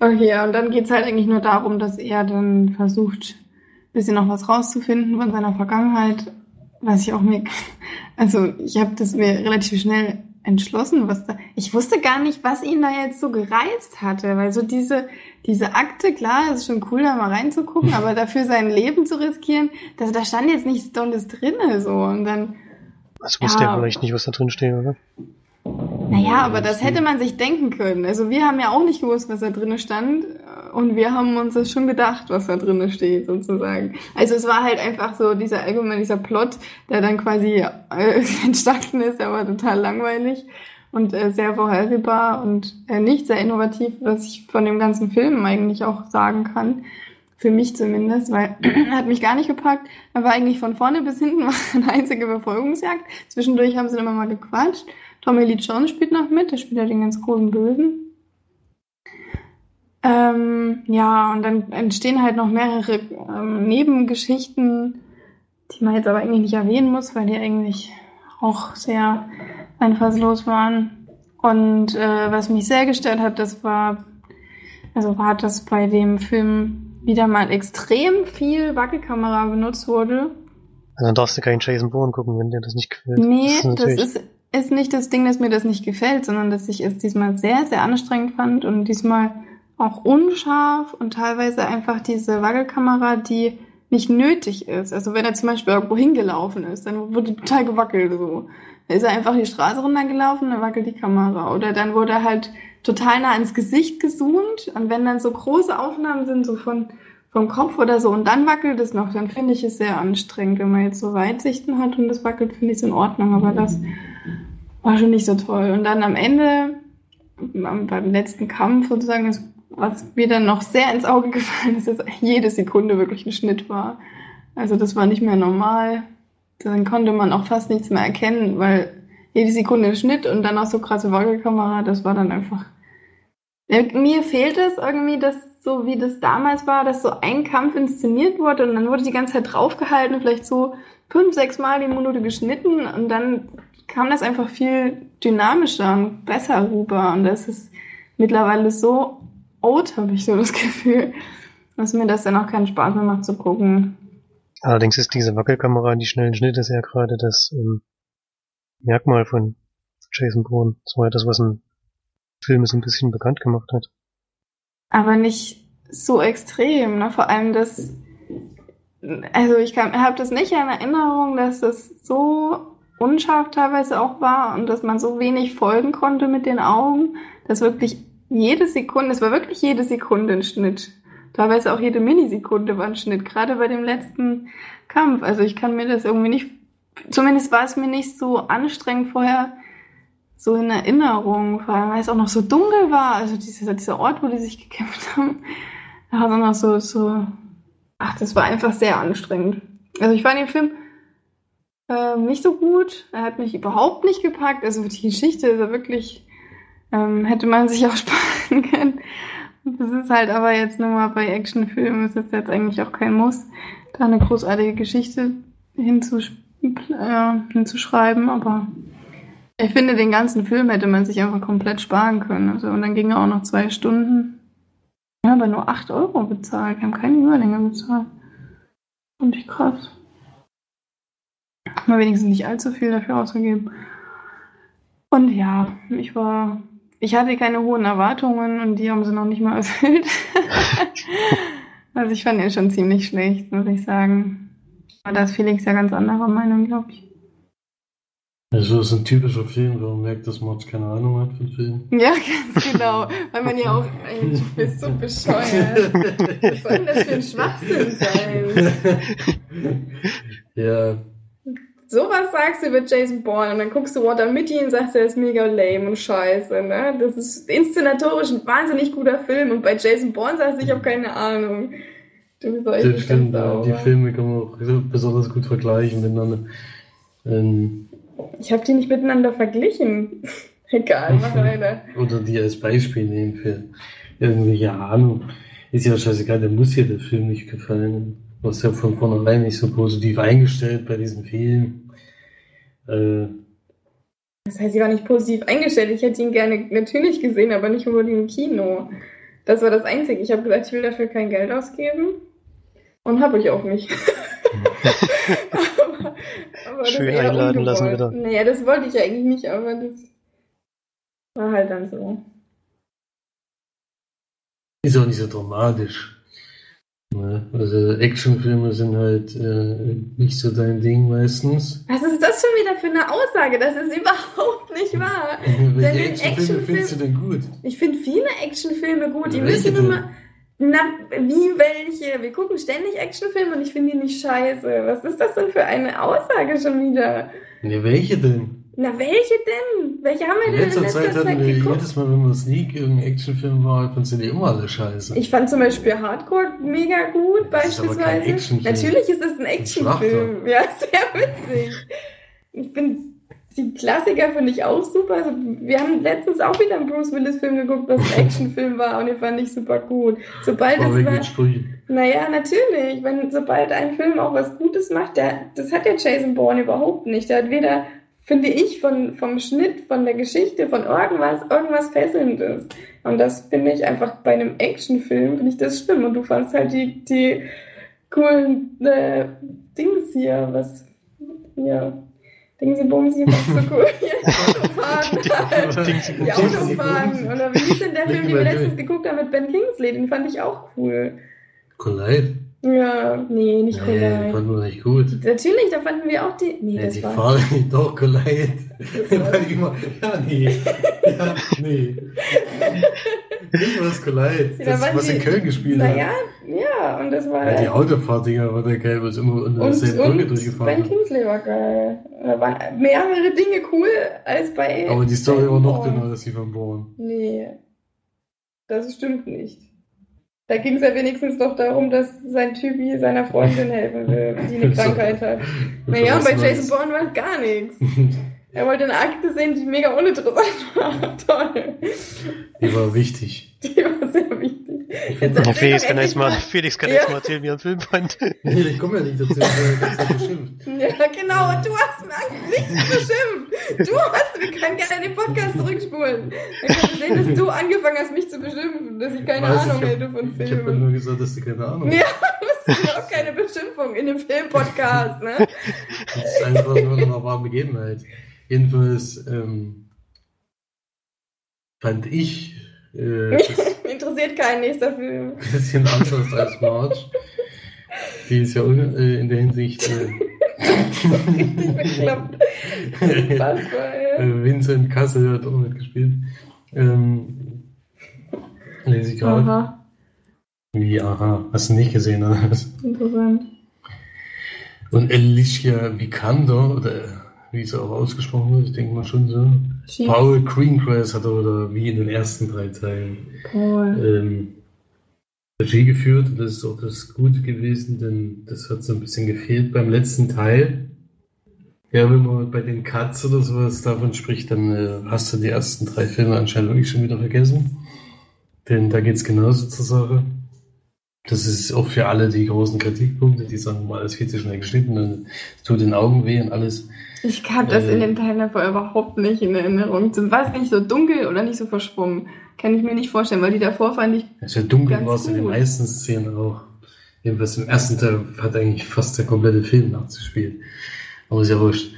Okay, und dann geht es halt eigentlich nur darum, dass er dann versucht, ein bisschen noch was rauszufinden von seiner Vergangenheit. Was ich auch mir, also ich habe das mir relativ schnell entschlossen, was da. Ich wusste gar nicht, was ihn da jetzt so gereizt hatte, weil so diese, diese Akte, klar, ist schon cool, da mal reinzugucken, aber dafür sein Leben zu riskieren, das, da stand jetzt nichts Dolles drinne, so, und dann. Das wusste ja, vielleicht nicht, was da drin steht, oder? Naja, aber das hätte man sich denken können. Also wir haben ja auch nicht gewusst, was da drinne stand. Und wir haben uns das schon gedacht, was da drinne steht, sozusagen. Also es war halt einfach so dieser allgemein dieser Plot, der dann quasi äh, entstanden ist, der war total langweilig und äh, sehr vorhersehbar und äh, nicht sehr innovativ, was ich von dem ganzen Film eigentlich auch sagen kann. Für mich zumindest, weil hat mich gar nicht gepackt. Er war eigentlich von vorne bis hinten eine einzige Verfolgungsjagd. Zwischendurch haben sie immer mal gequatscht. Tommy Lee Jones spielt noch mit, der spielt ja den ganz großen Bösen. Ähm, ja, und dann entstehen halt noch mehrere ähm, Nebengeschichten, die man jetzt aber eigentlich nicht erwähnen muss, weil die eigentlich auch sehr einfallslos waren. Und äh, was mich sehr gestört hat, das war also war das bei dem Film wieder mal extrem viel Wackelkamera benutzt wurde. Also dann darfst du keinen Jason Bourne gucken, wenn dir das nicht gefällt. Nee, ist das ist, ist nicht das Ding, dass mir das nicht gefällt, sondern dass ich es diesmal sehr, sehr anstrengend fand und diesmal auch unscharf und teilweise einfach diese Wackelkamera, die nicht nötig ist. Also wenn er zum Beispiel irgendwo hingelaufen ist, dann wurde total gewackelt so. Da ist er einfach die Straße runtergelaufen, dann wackelt die Kamera. Oder dann wurde er halt total nah ins Gesicht gezoomt und wenn dann so große Aufnahmen sind, so von vom Kopf oder so und dann wackelt es noch, dann finde ich es sehr anstrengend. Wenn man jetzt so Weitsichten hat und es wackelt, finde ich es in Ordnung, aber das war schon nicht so toll. Und dann am Ende, beim letzten Kampf sozusagen, was mir dann noch sehr ins Auge gefallen ist, dass jede Sekunde wirklich ein Schnitt war. Also das war nicht mehr normal. Dann konnte man auch fast nichts mehr erkennen, weil jede Sekunde ein Schnitt und dann auch so krasse Wackelkamera, das war dann einfach. Mir fehlt es irgendwie, dass so wie das damals war, dass so ein Kampf inszeniert wurde und dann wurde die ganze Zeit draufgehalten, vielleicht so fünf, sechs Mal die Minute geschnitten und dann kam das einfach viel dynamischer und besser rüber und das ist mittlerweile so out, habe ich so das Gefühl, dass mir das dann auch keinen Spaß mehr macht zu gucken. Allerdings ist diese Wackelkamera, die schnellen Schnitte, ja gerade das ähm, Merkmal von Jason Bourne. Das war ja das, was ein Film so ein bisschen bekannt gemacht hat. aber nicht so extrem. Ne? Vor allem das, also ich habe das nicht in Erinnerung, dass das so unscharf teilweise auch war und dass man so wenig folgen konnte mit den Augen, dass wirklich jede Sekunde, es war wirklich jede Sekunde ein Schnitt. Teilweise auch jede Millisekunde war ein Schnitt, gerade bei dem letzten Kampf. Also ich kann mir das irgendwie nicht, zumindest war es mir nicht so anstrengend vorher, so in Erinnerung, vor allem weil es auch noch so dunkel war, also dieser, dieser Ort, wo die sich gekämpft haben, da war es auch noch so, so, ach, das war einfach sehr anstrengend. Also ich fand den Film ähm, nicht so gut, er hat mich überhaupt nicht gepackt, also die Geschichte ist ja wirklich, ähm, hätte man sich auch sparen können. Das ist halt aber jetzt nur mal bei Actionfilmen, ist es jetzt eigentlich auch kein Muss, da eine großartige Geschichte hinzusch äh, hinzuschreiben, aber ich finde, den ganzen Film hätte man sich einfach komplett sparen können. Also, und dann ging er auch noch zwei Stunden. Ja, aber nur 8 Euro bezahlt. Wir haben keine Überlänge bezahlt. Und ich krass. Mal wenigstens nicht allzu viel dafür ausgegeben. Und ja, ich war. Ich hatte keine hohen Erwartungen und die haben sie noch nicht mal erfüllt. also ich fand ihn schon ziemlich schlecht, muss ich sagen. Aber da ist Felix ja ganz anderer Meinung, glaube ich. Also das ist ein typischer Film, wo man merkt, dass man keine Ahnung hat von Filmen. Ja, ganz genau. Weil man ja auch, ey, du bist so bescheuert. Was soll denn das für ein Schwachsinn sein? ja, Sowas sagst du über Jason Bourne und dann guckst du Water Mitty und sagst, er ist mega lame und scheiße, ne? Das ist inszenatorisch ein wahnsinnig guter Film und bei Jason Bourne sagst du, ich habe keine Ahnung. Du bist echt das nicht stimmt. ja, Die. Filme kann man auch so besonders gut vergleichen miteinander. Ähm, Ich habe die nicht miteinander verglichen. Egal, mach weiter. oder die als Beispiel nehmen für irgendwelche Ahnung. Ist ja scheißegal, der muss ja der Film nicht gefallen. Du warst ja von vornherein nicht so positiv eingestellt bei diesem Film. Äh, Das heißt, ich war nicht positiv eingestellt. Ich hätte ihn gerne natürlich gesehen, aber nicht unbedingt im Kino. Das war das Einzige. Ich habe gesagt, ich will dafür kein Geld ausgeben. Und habe ich auch nicht. aber, aber das Schön einladen lassen wieder. Naja, das wollte ich ja eigentlich nicht, aber das war halt dann so. ist auch nicht so dramatisch. Also Actionfilme sind halt äh, nicht so dein Ding meistens. Was ist das schon wieder für eine Aussage? Das ist überhaupt nicht wahr. Welche Actionfilme Actionfilm- findest du denn gut? Ich finde viele Actionfilme gut. Die Welche müssen denn? mal. Na, wie welche? Wir gucken ständig Actionfilme und ich finde die nicht scheiße. Was ist das denn für eine Aussage schon wieder? Ne, welche denn? Na, welche denn? Welche haben wir In denn letzter in letzter Zeit Zeit, hatten wir geguckt? jedes Mal, wenn wir Sneak irgendein Actionfilm war, fandst du die immer alle scheiße. Ich fand zum Beispiel Hardcore mega gut, Das ist aber kein beispielsweise. Actionfilm. Natürlich ist es ein Actionfilm. Ja, sehr witzig. Ich bin. Die Klassiker finde ich auch super. Also, wir haben letztens auch wieder einen Bruce Willis-Film geguckt, was ein Actionfilm war und den fand ich super gut. Sobald aber es war, Sprüchen. Naja, natürlich. Wenn, sobald ein Film auch was Gutes macht, der, das hat der Jason Bourne überhaupt nicht. Der hat weder finde ich, von, vom Schnitt, von der Geschichte, von irgendwas, irgendwas Fesselndes. Und das finde ich einfach bei einem Actionfilm, finde ich das schlimm. Und du fandst halt die, die coolen äh, Dings hier, was, ja, Dingsi Bumsi, was so cool. Die Autofahren, die. Autofahren. Oder wie hieß denn der Film, den wir letztens geguckt haben mit Ben Kingsley? Den fand ich auch cool. Collide? Ja, nee, nicht Nee, Collide. fanden wir nicht gut. Natürlich, da fanden wir auch die. Nee, Ja, das die war. fahren doch Collide. Das war- Weil immer, ja, nee. Ja, nee. Ich war das da Das, was in die- Köln gespielt hat. Naja, ja, und das war. Ja, die Autofahrtdinger war der geil, was immer unter und, derselben Brücke Ben durchgefahren ist. Kingsley war geil. Da waren mehrere Dinge cool als bei. Aber die Story war noch dünner als die von Born. Nee, das stimmt nicht. Da ging es ja wenigstens doch darum, dass sein Typi seiner Freundin helfen will, die eine. Krankheit hat. Naja, und bei Jason. Bourne war gar nichts. Er wollte eine Akte sehen, die mega uninteressant war. Toll. Die war wichtig. Die. Jetzt Ja, Felix kann, jetzt mal. Felix kann Ja. jetzt mal erzählen, wie er einen Film fand. Nee, ich komme ja nicht dazu, weil. Ja, genau, und du hast mir nichts beschimpft. Du hast, wir können gerne den Podcast zurückspulen. Dann können wir sehen, dass du angefangen hast, mich zu beschimpfen, dass ich keine Weiß, Ahnung ich hab- hätte von Ich habe Filmen. nur gesagt, dass du keine Ahnung Ja, das ist überhaupt keine Beschimpfung in dem Filmpodcast, ne? Das ist einfach nur eine wahre Begebenheit. Jedenfalls ähm, fand ich äh, das Interessiert keinen nächster Film. ein bisschen anders als March. Die ist ja un, äh, in der Hinsicht äh, Richtig bekloppt. Äh, Vincent Kassel hat auch mitgespielt. Ähm, lese ich gerade. Aha, Wie, aha, hast du nicht gesehen, oder? was? interessant. Und Alicia Vikander, oder wie es auch ausgesprochen wird, ich denke mal schon so. Schief. Paul Greengrass hat er oder wie in den ersten drei Teilen Paul. ähm, Regie geführt und das ist auch das Gute gewesen, denn das hat so ein bisschen gefehlt beim letzten Teil. Ja, wenn man bei den Cuts oder sowas davon spricht, dann äh, hast du die ersten drei Filme anscheinend wirklich schon wieder vergessen. Denn da geht's genauso zur Sache. Das ist auch für alle die großen Kritikpunkte, die sagen, mal, alles viel zu schnell geschnitten und es tut den Augen weh und alles. Ich habe das Äh. in den Teilen davor überhaupt nicht in Erinnerung. War es nicht so dunkel oder nicht so verschwommen? Kann ich mir nicht vorstellen, weil die davor fand ich. Ja dunkel war es in den meisten Szenen auch. Jedenfalls im ersten Teil hat eigentlich fast der komplette Film nachzuspielen. Aber ist ja wurscht.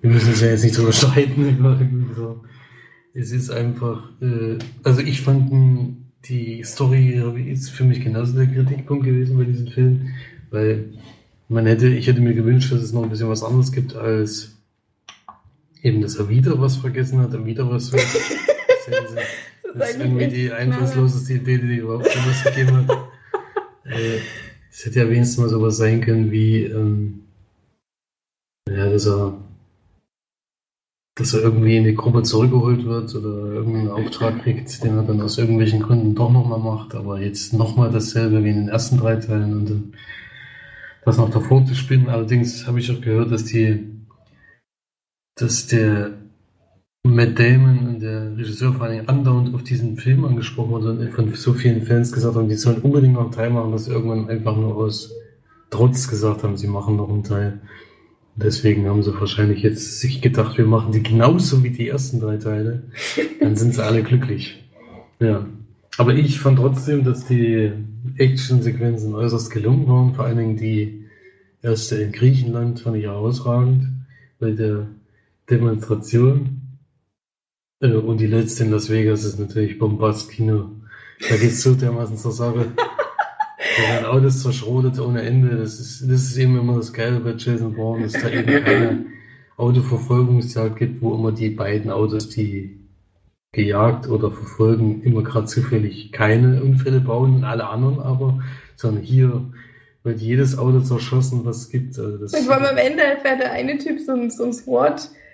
Wir müssen uns ja jetzt nicht drüber streiten. so. Es ist einfach, äh, also ich fand die Story ist für mich genauso der Kritikpunkt gewesen bei diesem Film, weil man hätte, ich hätte mir gewünscht, dass es noch ein bisschen was anderes gibt als eben, dass er wieder was vergessen hat, er wieder was. Das hätten sie- das ist irgendwie die einflussloseste Idee, die überhaupt jemals gegeben hat. Äh, Es hätte ja wenigstens mal sowas sein können wie, ähm, ja, dass er, dass er irgendwie in die Gruppe zurückgeholt wird oder irgendeinen Auftrag kriegt, den er dann aus irgendwelchen Gründen doch nochmal macht, aber jetzt nochmal dasselbe wie in den ersten drei Teilen und dann das noch davor zu spinnen. Allerdings habe ich auch gehört, dass die, dass der Matt Damon und der Regisseur vor allem andauernd auf diesen Film angesprochen wurde und von so vielen Fans gesagt haben, die sollen unbedingt noch einen Teil machen, dass sie irgendwann einfach nur aus Trotz gesagt haben, sie machen noch einen Teil. Deswegen haben sie wahrscheinlich jetzt sich gedacht, wir machen die genauso wie die ersten drei Teile. Dann sind sie alle glücklich. Ja. Aber ich fand trotzdem, dass die Actionsequenzen äußerst gelungen waren. Vor allen Dingen die erste in Griechenland fand ich herausragend bei der Demonstration. Äh, Und die letzte in Las Vegas ist natürlich Bombast-Kino. Da geht's so dermaßen zur Sache. Da werden Autos zerschrotet ohne Ende. Das ist, das ist eben immer das Geile bei Jason Bourne, dass da eben keine Autoverfolgungsjagd gibt, wo immer die beiden Autos, die gejagt oder verfolgen, immer gerade zufällig keine Unfälle bauen und alle anderen aber, sondern hier wird jedes Auto zerschossen, was es gibt. Also das Ich war am Ende fährt der eine Typ so ein, so ein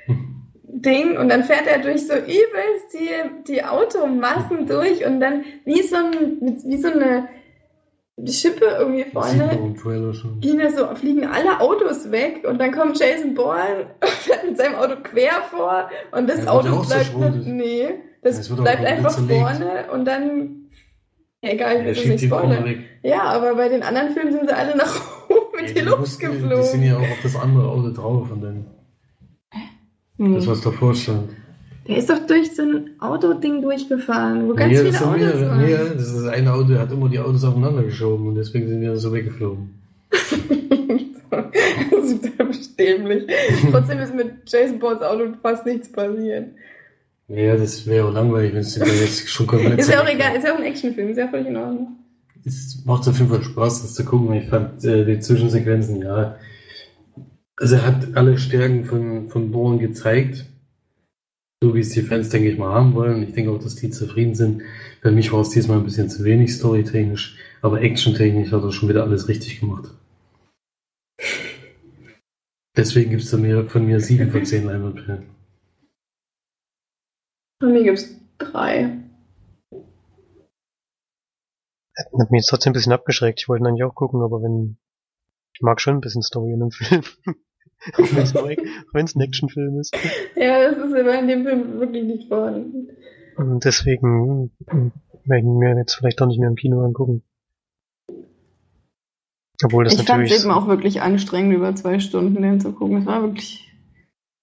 SWAT-Ding und dann fährt er durch so übelst die, die Automassen durch und dann wie so, ein, wie so eine Schippe irgendwie vorne. Gehen so, fliegen alle Autos weg und dann kommt Jason Bourne und fährt mit seinem Auto quer vor und das Ja, Auto bleibt zerschrotet. nee, das, Das bleibt einfach vorne und dann egal, ich will das nicht vorne spoilern. Ja, aber bei den anderen Filmen sind sie alle nach oben in Ja, die die Luft mussten- geflogen. Die sind ja auch auf das andere Auto drauf und dann. Nee. Das, was davor stand. Der ist doch durch so ein Autoding durchgefahren, wo ganz ja, viele Autos mehrere. waren. Ja, das ist eine Auto, der hat immer die Autos aufeinander geschoben und deswegen sind wir so weggeflogen. das ist total dämlich. Trotzdem ist mit Jason Bournes Auto fast nichts passiert. Ja, das wäre auch langweilig, wenn es jetzt schon komplett Ist ja auch egal, ist ja auch ein Actionfilm, ist ja völlig in Ordnung. Es macht auf jeden Fall Spaß, das zu gucken. Ich fand äh, die Zwischensequenzen, ja. Also er hat alle Stärken von, von Bourne gezeigt. So wie es die Fans, denke ich mal, haben wollen. Ich denke auch, dass die zufrieden sind. Für mich war es diesmal ein bisschen zu wenig storytechnisch, aber actiontechnisch hat er schon wieder alles richtig gemacht. Deswegen gibt es von mir, von mir sieben von zehn Leinwandperlen. Von mir gibt's drei. Hat mich jetzt trotzdem ein bisschen abgeschreckt. Ich wollte eigentlich auch gucken, aber wenn. Ich mag schon ein bisschen Story in einem Film. auch wenn es auch ein Actionfilm ist. Ja, das ist aber in dem Film wirklich nicht vorhanden. Und deswegen hm, werde ich ihn mir jetzt vielleicht doch nicht mehr im Kino angucken. Obwohl das ich fand natürlich. es eben auch wirklich anstrengend, über zwei Stunden den zu gucken. Es war wirklich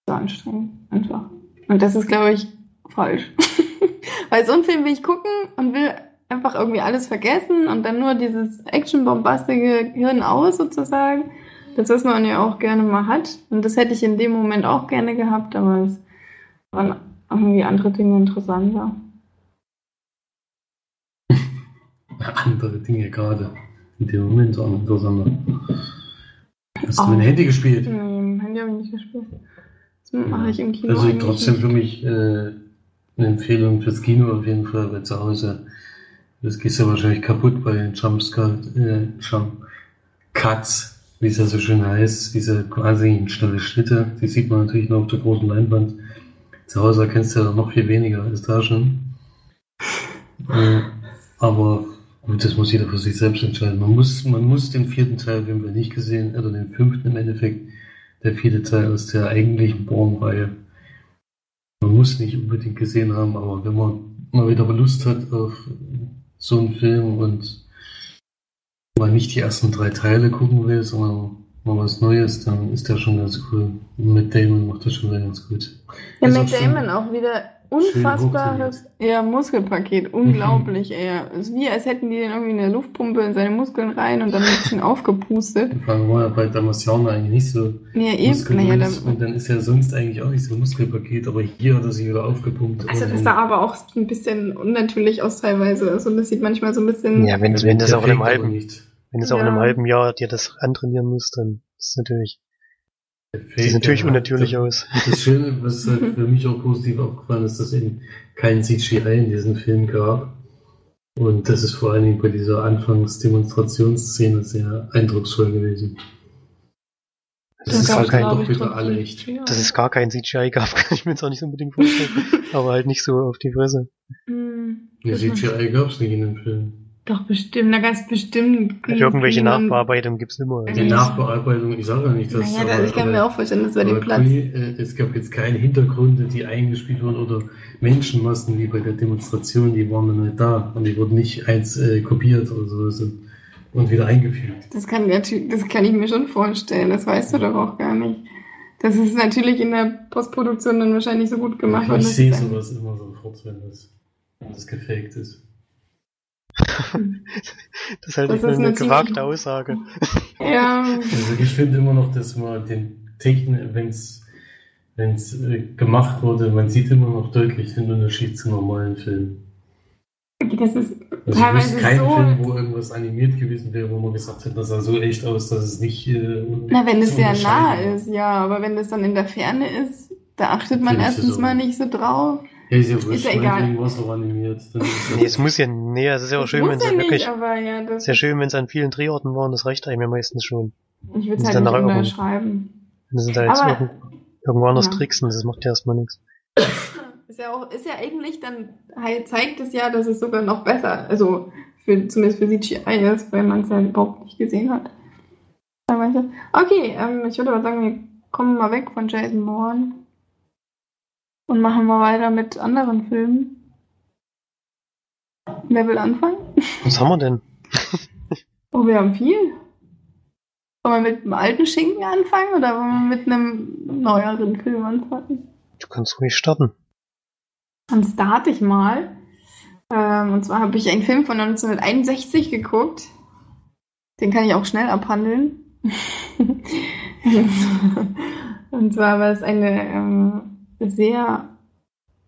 so anstrengend, einfach. Und das ist, glaube ich, falsch. Weil so einen Film will ich gucken und will einfach irgendwie alles vergessen und dann nur dieses actionbombastische Hirn aus sozusagen. Das, was man ja auch gerne mal hat. Und das hätte ich in dem Moment auch gerne gehabt, aber es waren irgendwie andere Dinge interessanter. Andere Dinge gerade. In dem Moment auch interessanter. Hast du Oh. mein Handy gespielt? Nee, im Handy habe ich nicht gespielt. Das mache ich im Kino. Also trotzdem für mich äh, eine Empfehlung fürs Kino auf jeden Fall, weil zu Hause, das gehst du wahrscheinlich kaputt bei den Jumpscut, äh, Cuts, wie es ja so schön heißt, diese quasi schnelle Schnitte, die sieht man natürlich nur auf der großen Leinwand. Zu Hause erkennst du ja noch viel weniger als da schon. Äh, aber gut, das muss jeder für sich selbst entscheiden. Man muss, man muss den vierten Teil, den wir nicht gesehen, oder den fünften im Endeffekt, der vierte Teil aus der eigentlichen Bourne-Reihe. Man muss nicht unbedingt gesehen haben, aber wenn man mal wieder Lust hat auf so einen Film und mal nicht die ersten drei Teile gucken will, sondern mal was Neues, dann ist der schon ganz cool. Und Mit Damon macht das schon wieder ganz gut. Ja, Matt Damon auch wieder unfassbares ja, Muskelpaket. Unglaublich, ey. Es ist wie, als hätten die den irgendwie eine Luftpumpe in seine Muskeln rein und dann ein bisschen aufgepustet. Vor allem war er bei Damasiana eigentlich nicht so Ja, eben. Naja, dann, und dann ist er sonst eigentlich auch nicht so ein Muskelpaket, aber hier hat er sich wieder aufgepumpt. also das sah aber auch ein bisschen unnatürlich aus teilweise. Also das sieht manchmal so ein bisschen. Ja, wenn, wenn das auch in einem aber halben, nicht. wenn das auch in einem Ja. halben Jahr dir das antrainieren musst, dann ist es natürlich, sieht natürlich unnatürlich aus. Das Schöne, was halt für mich auch positiv aufgefallen ist, dass eben kein CGI in diesem Film gab. Und das ist vor allen Dingen bei dieser Anfangsdemonstrationsszene sehr eindrucksvoll gewesen. Das Das ist halt kein- doch wieder alle echt. Dass es gar kein CGI gab, kann ich mir jetzt auch nicht unbedingt vorstellen. aber halt nicht so auf die Fresse. Hm, Ja, CGI gab es nicht in dem Film. Doch, bestimmt, na ganz bestimmt. Irgendwelche Niemand- Nachbearbeitung gibt's immer. Die Ja. Nachbearbeitung, ich sage ja nicht, dass Naja, also ich kann mir auch vorstellen, dass bei dem aber Platz. Kuni, äh, es gab jetzt keine Hintergründe, die eingespielt wurden oder Menschenmassen wie bei der Demonstration, die waren dann nicht da und die wurden nicht eins äh, kopiert oder so also, und wieder eingefügt. Das kann, natürlich- das kann ich mir schon vorstellen, das weißt du doch auch gar nicht. Das ist natürlich in der Postproduktion dann wahrscheinlich so gut gemacht. ich worden, dass sehe es sowas immer sofort, wenn das, wenn das gefaked ist. Das halte Das ich für ist eine gewagte Aussage. Ja, Also ich finde immer noch, dass man den Technik, wenn es äh, gemacht wurde, man sieht immer noch deutlich den Unterschied zu normalen Filmen. das ist Also ich teilweise wüsste keinen so. Film, wo irgendwas animiert gewesen wäre, wo man gesagt hätte, das sah so echt aus, dass es nicht. Äh, Na, wenn es sehr nah ist, ja, aber wenn es dann in der Ferne ist, da achtet man ich erstens mal nicht so drauf. Ja, ist ja wurscht, Ist ja egal. war auch animiert. Nee, es muss ja, nee, es ist ja auch Das schön, wenn es ja wirklich, ja, das, ist ja schön, wenn es an vielen Drehorten waren, das reicht einem ja meistens schon. ich würde es halt nicht unterschreiben. Wenn sie da jetzt Aber- irgend, irgendwo anders Ja. tricksen, das macht ja erstmal nichts. Ist ja auch, ist ja eigentlich dann, halt zeigt es ja, dass es sogar noch besser, also für, zumindest für CGI ist, weil man es ja überhaupt nicht gesehen hat. Okay, ähm, ich würde aber sagen, wir kommen mal weg von Jason Bourne und machen mal weiter mit anderen Filmen. Wer will anfangen? Was haben wir denn? Oh, wir haben viel. Wollen wir mit einem alten Schinken anfangen oder wollen wir mit einem neueren Film anfangen? kannst ruhig starten. Dann starte ich mal. Ähm, und zwar habe ich einen Film von 1961 geguckt. Den kann ich auch schnell abhandeln. und zwar war es eine ähm, sehr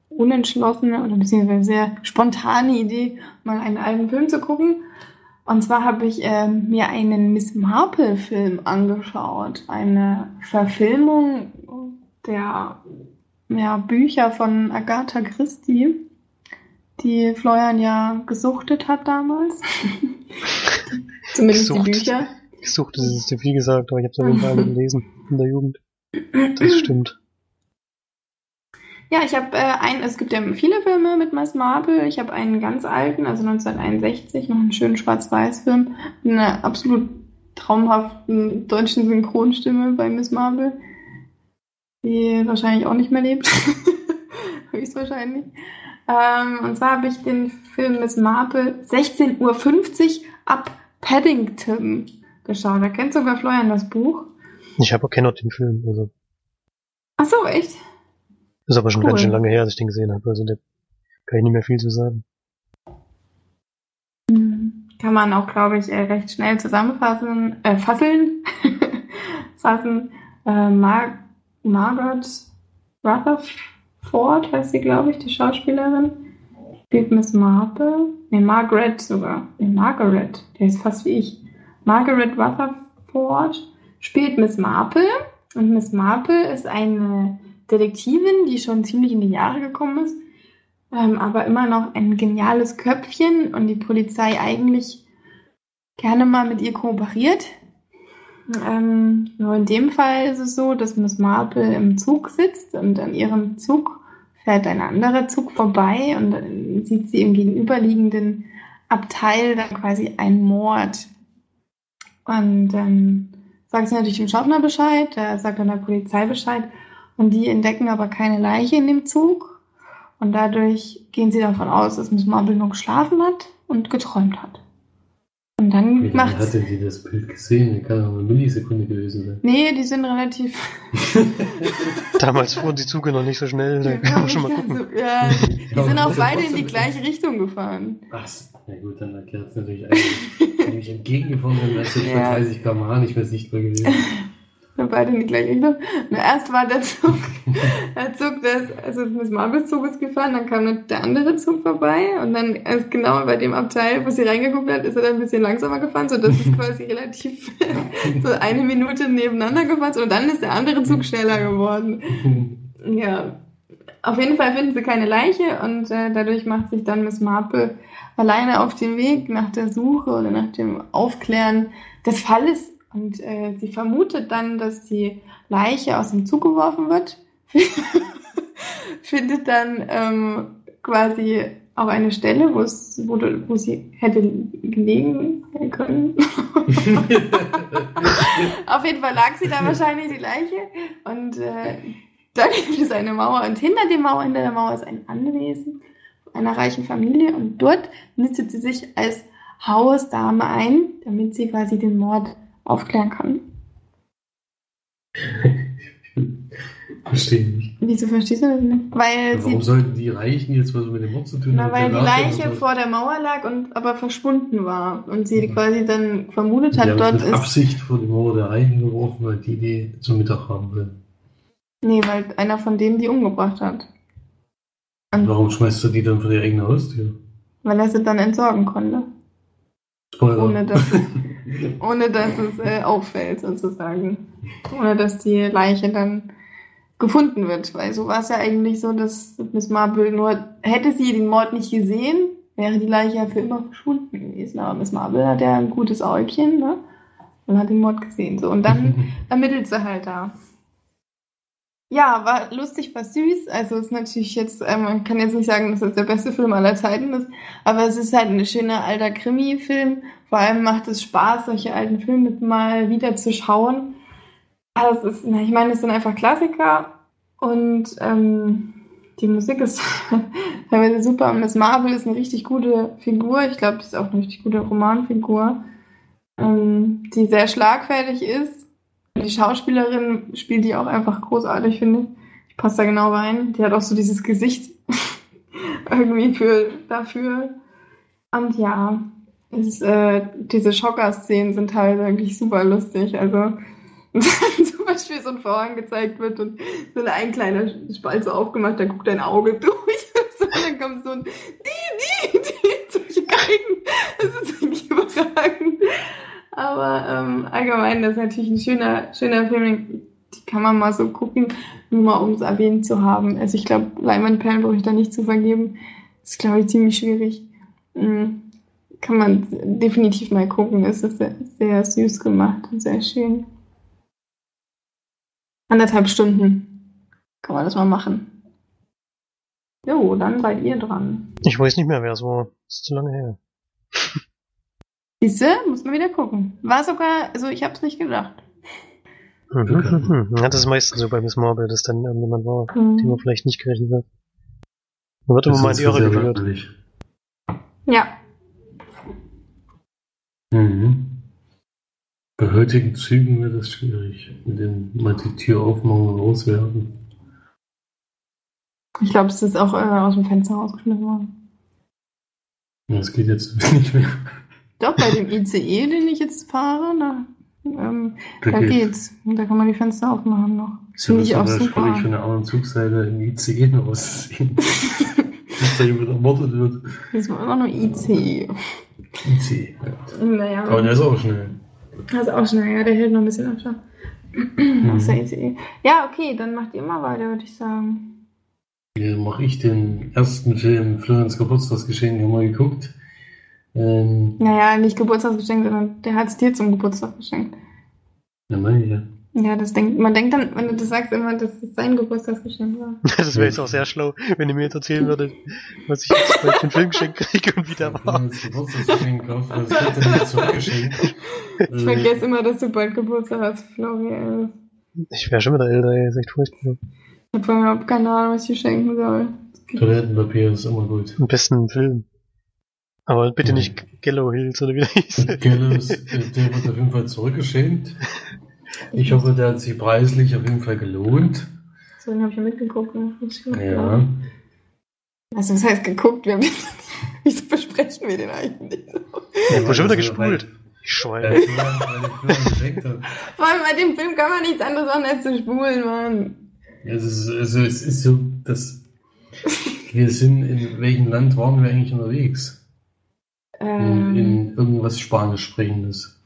unentschlossene oder beziehungsweise sehr spontane Idee, mal einen alten Film zu gucken. Und zwar habe ich ähm, mir einen Miss Marple-Film angeschaut. Eine Verfilmung der ja, Bücher von Agatha Christie, die Florian ja gesuchtet hat damals. Zumindest Gesucht. die Bücher. Gesucht, das ist zu viel gesagt, aber ich habe es auf jeden Fall alle gelesen in der Jugend. Das stimmt. Ja, ich habe äh, einen, es gibt ja viele Filme mit Miss Marple. Ich habe einen ganz alten, also 1961, noch einen schönen Schwarz-Weiß-Film, mit einer absolut traumhaften deutschen Synchronstimme bei Miss Marple, die wahrscheinlich auch nicht mehr lebt. Höchstwahrscheinlich. Ähm, und zwar habe ich den Film Miss Marple 16.50 Uhr ab Paddington geschaut. Da kennt sogar Florian das Buch. Ich habe auch kenne auch den Film, also Ach so, echt? Ist aber schon Cool. ganz schön lange her, dass ich den gesehen habe, also da kann ich nicht mehr viel zu sagen. Hm, Kann man auch, glaube ich, äh, recht schnell zusammenfassen, äh, fasseln, fassen. Äh, Mar Margaret Rutherford heißt sie, glaube ich, die Schauspielerin. Spielt Miss Marple. Ne, Margaret sogar. Ne, Margaret. Der ist fast wie ich. Margaret Rutherford spielt Miss Marple. Und Miss Marple ist eine Detektivin, die schon ziemlich in die Jahre gekommen ist ähm, aber immer noch ein geniales Köpfchen und die Polizei eigentlich gerne mal mit ihr kooperiert. Ähm, nur in dem Fall ist es so, dass Miss Marple im Zug sitzt und an ihrem Zug fährt ein anderer Zug vorbei und dann sieht sie im gegenüberliegenden Abteil dann quasi einen Mord. Und dann sagt sie natürlich dem Schaffner Bescheid, der sagt dann der Polizei Bescheid und die entdecken aber keine Leiche in dem Zug. Und dadurch gehen sie davon aus, dass Miss Marple nur geschlafen hat und geträumt hat. Und Wie dann lange macht hat denn die das Bild gesehen? Das kann doch eine Millisekunde gewesen sein. Nee, die sind relativ. Damals fuhren die Züge noch nicht so schnell, da kann man schon mal gucken. Also, ja, die sind auch beide in die gleiche Richtung gefahren. Ach, na gut, dann erklärt es natürlich eigentlich. Wenn ich entgegengefahren bin, wäre es Ja. 30 km/h nicht mehr sichtbar gewesen. Beide in die gleiche Richtung. Na, erst war der Zug, der Zug, des, also Miss Marbles Zug ist gefahren, dann kam der andere Zug vorbei und dann erst genau bei dem Abteil, wo sie reingeguckt hat, ist er dann ein bisschen langsamer gefahren, so dass es quasi relativ so eine Minute nebeneinander gefahren ist und dann ist der andere Zug schneller geworden. Ja, auf jeden Fall finden sie keine Leiche und äh, dadurch macht sich dann Miss Marple alleine auf den Weg nach der Suche oder nach dem Aufklären des Falles und äh, sie vermutet dann, dass die Leiche aus dem Zug geworfen wird, findet dann ähm, quasi auch eine Stelle, wo es, wo, du- wo sie hätte gelegen können. Auf jeden Fall lag sie da wahrscheinlich, die Leiche. Und äh, da gibt es eine Mauer. Und hinter, der Mauer, hinter der Mauer ist ein Anwesen einer reichen Familie. Und dort nistet sie sich als Hausdame ein, damit sie quasi den Mord aufklären kann. Verstehe nicht. Wieso verstehst du das nicht? Weil Warum sie, sollten die Reichen jetzt was mit dem Mord zu tun haben? weil die Leiche vor der Mauer lag und aber verschwunden war. Und sie Mhm. quasi dann vermutet Die hat, haben dort mit ist. Absicht vor die Mauer der Reichen geworfen, weil die die zum Mittag haben wollen. Nee, weil einer von denen die umgebracht hat. Und Warum schmeißt du die dann vor die eigene Haustür? weil er sie dann entsorgen konnte. Ohne dass, ohne dass es äh, auffällt, sozusagen. Ohne dass die Leiche dann gefunden wird. Weil so war es ja eigentlich so, dass Miss Marple nur, hätte sie den Mord nicht gesehen, wäre die Leiche ja für immer verschwunden gewesen. Aber Miss Marple hat ja ein gutes Äugchen, ne? Und hat den Mord gesehen. So. Und dann ermittelt sie halt da. Ja, war lustig, war süß. Also ist natürlich jetzt, äh, man kann jetzt nicht sagen, dass das der beste Film aller Zeiten ist, aber es ist halt ein schöner alter Krimi-Film. Vor allem macht es Spaß, solche alten Filme mal wieder zu schauen. Es ist, na, ich meine, es sind einfach Klassiker und ähm, die Musik ist teilweise super. Miss Marvel ist eine richtig gute Figur. Ich glaube, das ist auch eine richtig gute Romanfigur, ähm, die sehr schlagfertig ist. Die Schauspielerin spielt die auch einfach großartig, finde ich. Die Passt da genau rein. Die hat auch so dieses Gesicht irgendwie für dafür. Und ja, ist, äh, diese Schocker-Szenen sind halt wirklich super lustig. Also wenn zum Beispiel so ein Vorhang gezeigt wird und so ein kleiner Spalt so aufgemacht, da guckt dein Auge durch. so, dann kommt so ein die, die, die, solche Geigen. Das ist wirklich überragend. Aber ähm, allgemein, das ist natürlich ein schöner, schöner Film, die kann man mal so gucken, nur mal um es erwähnt zu haben. Also ich glaube, Leinwandperlen brauche ich da nicht zu vergeben. Das ist, glaube ich, ziemlich schwierig. Mhm. Kann man definitiv mal gucken. Es ist sehr, sehr süß gemacht und sehr schön. Anderthalb Stunden kann man das mal machen. Jo, dann seid ihr dran. Ich weiß nicht mehr, wer es war. Das ist zu lange her. Siehste, muss man wieder gucken. War sogar, also ich hab's nicht gedacht. Mhm. Ja, das ist meistens so bei Miss Marvel, dass dann irgendjemand war, Mhm. den man vielleicht nicht gerechnet hat. Man wird immer Das mal in die Irre geführt. langweilig. Ja, Mhm. Bei heutigen Zügen wird es schwierig, mit dem mal die Tür aufmachen und rauswerfen. ich glaube, es ist auch äh, aus dem Fenster rausgeschmissen worden. Das geht jetzt nicht mehr. Doch, bei dem ICE, den ich jetzt fahre, da, ähm, Da da geht's. geht's. Und da kann man die Fenster aufmachen noch. Finde ich auch super. schwierig von der anderen Zugseite die ICE noch rauszuziehen. Bis da jemand ermordet wird. Das war immer nur ICE. ICE. Ja. Naja, Aber der ist auch schnell. das ist auch schnell, ja, der hält noch ein bisschen Abstand. Mhm. Aus der ICE. Ja, okay, dann macht ihr mal weiter, würde ich sagen. Hier mache ich den ersten Film Florians Geburtstagsgeschenk haben wir geguckt. Ähm, Naja, nicht Geburtstagsgeschenk, sondern der hat es dir zum Geburtstag geschenkt. ja, meine ich ja. Ja, das denkt, man denkt dann, wenn du das sagst, immer, dass es sein Geburtstagsgeschenk war. Das wäre jetzt auch sehr schlau, wenn ihr mir jetzt erzählen würdet, was ich jetzt bald für einen Film geschenkt kriege und wie der war. Florians Geburtstagsgeschenk gekauft, weil das wird dann zurückgeschenkt. Ich vergesse immer, dass du bald Geburtstag hast, Florian. Ich wäre schon wieder älter, ey, ist echt furchtbar. Ich habe überhaupt keine Ahnung, was ich dir schenken soll. Toilettenpapier ist immer gut. Am besten einen Film. Aber bitte nicht Gallow Hills oder wie der hieß. Gallows, äh, der wird auf jeden Fall zurückgeschenkt. Ich hoffe, der hat sich preislich auf jeden Fall gelohnt. So, den habe ich ja mitgeguckt. Ne? Das Ja. Also, was heißt geguckt? Wir haben Wieso besprechen wir den eigentlich so? Ja, wurde schon wieder Also, gespult. Ich Weil Schwein. Florian weil der Florian geschenkt hat. Vor allem bei dem Film kann man nichts anderes machen als zu spulen, Mann. Ja, Es ist, also es ist so, dass wir sind, in welchem Land waren wir eigentlich unterwegs? In, Ähm, in irgendwas Spanisch sprechendes.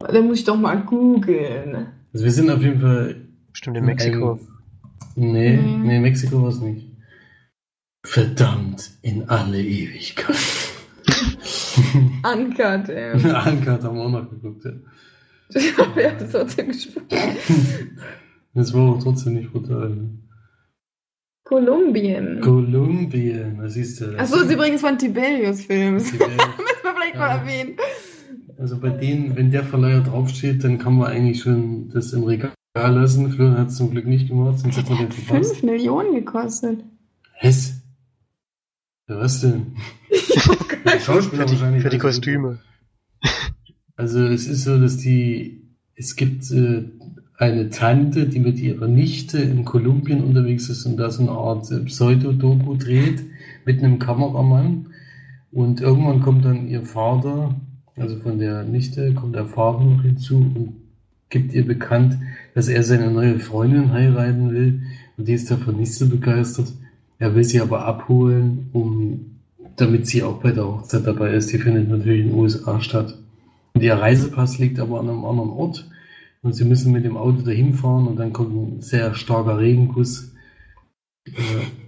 da muss ich doch mal googeln. Also wir sind auf jeden Fall Bestimmt in Mexiko. Ein, nee, Mhm. nee, Mexiko war es nicht. Verdammt, in alle Ewigkeit. Uncut, ey. Ankert haben wir auch noch geguckt, ja. Wer hat das trotzdem gespult? Das war auch trotzdem nicht brutal. ne? Kolumbien. Kolumbien, was siehst du? Achso, ist übrigens von Tiberius Films. Welt. Müssen wir vielleicht mal Ja. erwähnen. Also bei denen, wenn der Verleiher draufsteht, dann kann man eigentlich schon das im Regal lassen. Florian hat es zum Glück nicht gemacht, sonst hätte man den verpasst. 5 Millionen gekostet. Hess? Ja, was denn? Der Schauspieler Für die, wahrscheinlich. für die Kostüme. Also es ist so, dass die, es gibt äh, eine Tante, die mit ihrer Nichte in Kolumbien unterwegs ist und da so eine Art äh, Pseudo-Doku dreht mit einem Kameramann. Und irgendwann kommt dann ihr Vater, also von der Nichte kommt der Vater noch hinzu und gibt ihr bekannt, dass er seine neue Freundin heiraten will. Und die ist davon nicht so begeistert. Er will sie aber abholen, um, damit sie auch bei der Hochzeit dabei ist. Die findet natürlich in den USA statt. Und ihr Reisepass liegt aber an einem anderen Ort. Und sie müssen mit dem Auto dahin fahren und dann kommt ein sehr starker Regenguss, äh,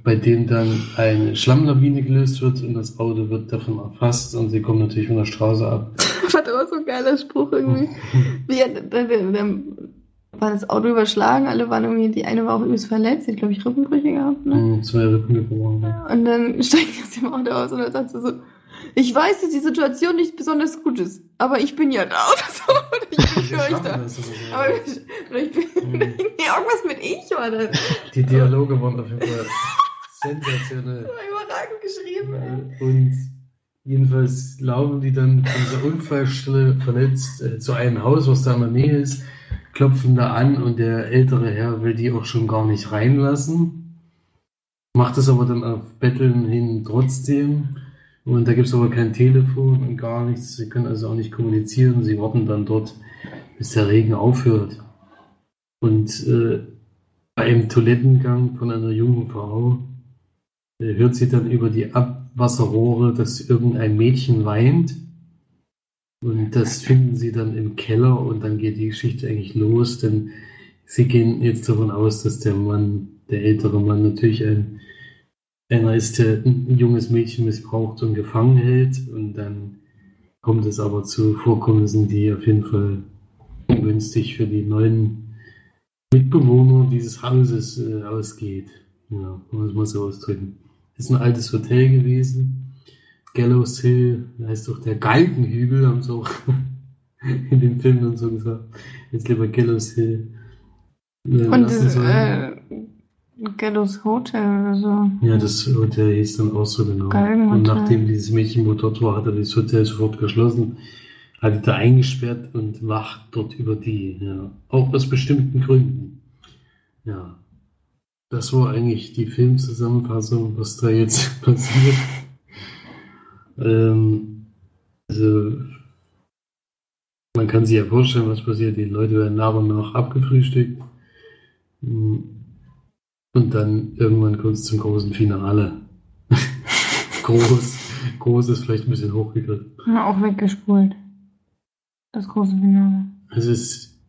bei dem dann eine Schlammlawine gelöst wird und das Auto wird davon erfasst und sie kommen natürlich von der Straße ab. Das war aber so ein geiler Spruch irgendwie. Wie, hat- da, da, da, war das Auto überschlagen, alle waren irgendwie, die eine war auch übelst verletzt, die hat, glaube ich, Rippenbrüche gehabt, ne? Mhm, Zwei Rippen gebrochen. Und dann steigt sie aus dem Auto aus und dann sagt sie so, ich weiß, dass die Situation nicht besonders gut ist, aber ich bin ja da oder so. Und ich bin für euch da. Aber ich, oder ich bin, Mhm. irgendwas mit ich das. Die Dialoge waren auf jeden Fall sensationell. Überragend geschrieben. Und jedenfalls laufen die dann von dieser Unfallstelle verletzt äh, zu einem Haus, was da in der Nähe ist, klopfen da an und der ältere Herr will die auch schon gar nicht reinlassen. Macht es aber dann auf Betteln hin trotzdem. Und da gibt es aber kein Telefon und gar nichts. Sie können also auch nicht kommunizieren. Sie warten dann dort, bis der Regen aufhört. Und äh, bei einem Toilettengang von einer jungen Frau äh, hört sie dann über die Abwasserrohre, dass irgendein Mädchen weint. Und das finden sie dann im Keller und dann geht die Geschichte eigentlich los, denn sie gehen jetzt davon aus, dass der Mann, der ältere Mann, natürlich ein, einer ist, der ein junges Mädchen missbraucht und gefangen hält. Und dann kommt es aber zu Vorkommnissen, die auf jeden Fall ungünstig für die neuen Mitbewohner dieses Hauses äh, ausgeht. Ja, muss man so ausdrücken. Ist ein altes Hotel gewesen. Gallows Hill, heißt doch der Galgenhügel, haben sie auch in dem Film dann so gesagt. Jetzt lieber Gallows Hill. Äh, Und äh, Gallows Hotel oder so. ja, das Hotel hieß dann auch so genau. Und nachdem dieses Mädchen dort war, hat er das Hotel sofort geschlossen, hat die da eingesperrt und wacht dort über die. Ja. Auch aus bestimmten Gründen. Ja. Das war eigentlich die Filmzusammenfassung, was da jetzt passiert. Ähm, also, man kann sich ja vorstellen, was passiert. Die Leute werden nach und nach abgefrühstückt. Mm. Und dann irgendwann es zum großen Finale. Groß, groß ist vielleicht ein bisschen hochgegriffen. Auch weggespult. Das große Finale. Es ist,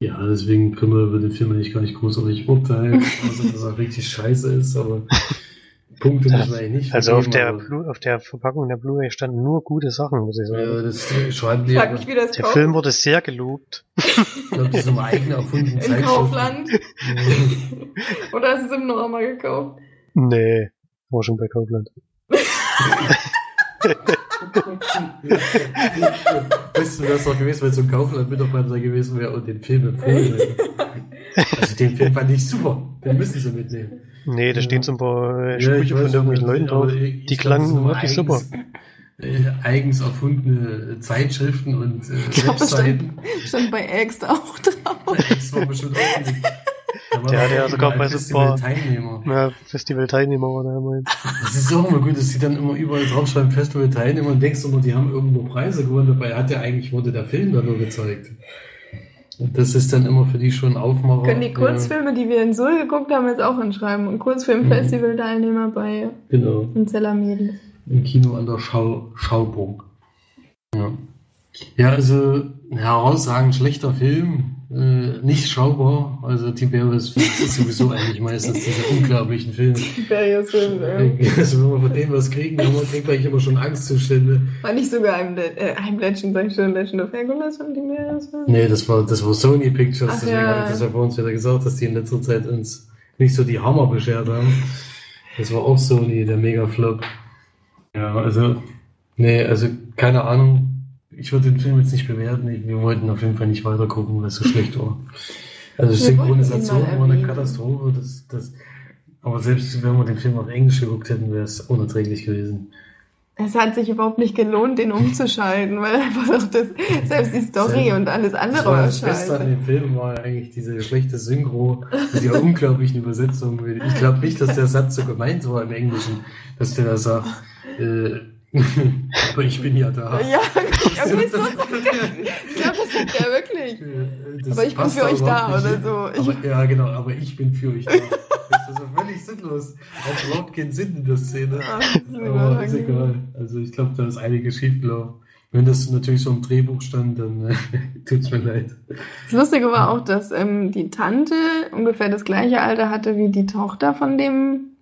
ja, deswegen können wir über den Film eigentlich gar nicht großartig urteilen, außer dass er richtig scheiße ist, aber Punkte müssen wir eigentlich nicht Also auf der, Blu auf der Verpackung der Blu-ray standen nur gute Sachen, muss ich sagen. Ja, das schreiben die, Frag mich, wie das der kauft. Film wurde sehr gelobt. ich glaube, das ist im eigenen erfundenen In Zeitschrift. Kaufland. Oder hast du es im Norma gekauft? Nee, war schon bei Kaufland. Weißt du, wäre es doch gewesen, wenn so ein Kaufland-Mitarbeiter gewesen wäre und den Film empfohlen hätte. Also den Film fand ich super. Den müssen sie mitnehmen. Nee, da Ja. stehen so ein paar äh, Ja, Sprüche weiß von irgendwelchen Leuten drauf. Die das klangen wirklich super. eigens, äh, eigens erfundene Zeitschriften und äh, Ich das Webseiten. Stand bei Ext auch drauf. Das war bestimmt auch nicht. Der hat ja sogar bei so ein paar- Festival-Teilnehmer. Ja, Festival-Teilnehmer war da immerhin. Das ist auch immer gut, dass die dann immer überall draufschreiben, Festival-Teilnehmer und denkst immer, die haben irgendwo Preise gewonnen, dabei hat ja eigentlich, wurde der Film da nur gezeigt. Das ist dann immer für die schon Aufmacher. Können die Kurzfilme, die wir in Seoul geguckt haben, jetzt auch anschreiben. Und Kurzfilmfestival-Teilnehmer bei Genau. Zella Mädels. Im Kino an der Schau Schauburg. Ja. ja, also ein herausragend schlechter Film. Äh, nicht schaubar. Also Tiberius ist sowieso eigentlich meistens diese unglaublichen Filme. Tiberius-Film. Also wenn wir von dem was kriegen, dann kriegt man eigentlich immer schon Angstzustände. War nicht sogar ein, äh, ein Legend, sag ich schon, Legend of Hercules von Tiberius-Film? Nee, das war, das war Sony Pictures, Ach, deswegen ja. habe ich das ja vor uns wieder gesagt, dass die in letzter Zeit uns nicht so die Hammer beschert haben. Das war auch Sony, der Mega-Flop. Ja, also, nee, also keine Ahnung. Ich würde den Film jetzt nicht bewerten. Wir wollten auf jeden Fall nicht weiter gucken, weil es so schlecht war. Also Wir Synchronisation war eine. Katastrophe. Das, das, aber selbst wenn wir den Film auf Englisch geguckt hätten, wäre es unerträglich gewesen. Es hat sich überhaupt nicht gelohnt, den umzuschalten, weil einfach das, selbst die Story und alles Das, andere war das Beste an dem Film war eigentlich diese schlechte Synchro mit der unglaublichen Übersetzung. Ich glaube nicht, dass der Satz so gemeint war im Englischen, dass der da sagt, äh, aber ich bin ja da. Ja, irgendwie so sagt er. Ich glaube, das sagt er wirklich. Das Aber ich bin für euch da oder so. Aber, ja, genau, aber ich bin für euch da. Das ist so völlig sinnlos. Hat überhaupt keinen Sinn in der Szene. Aber ist egal. Also ich glaube, da ist einiges schiefgelaufen. Wenn das natürlich so im Drehbuch stand, dann äh, tut's mir leid. Das Lustige war auch, dass ähm, die Tante ungefähr das gleiche Alter hatte wie die Tochter von dem.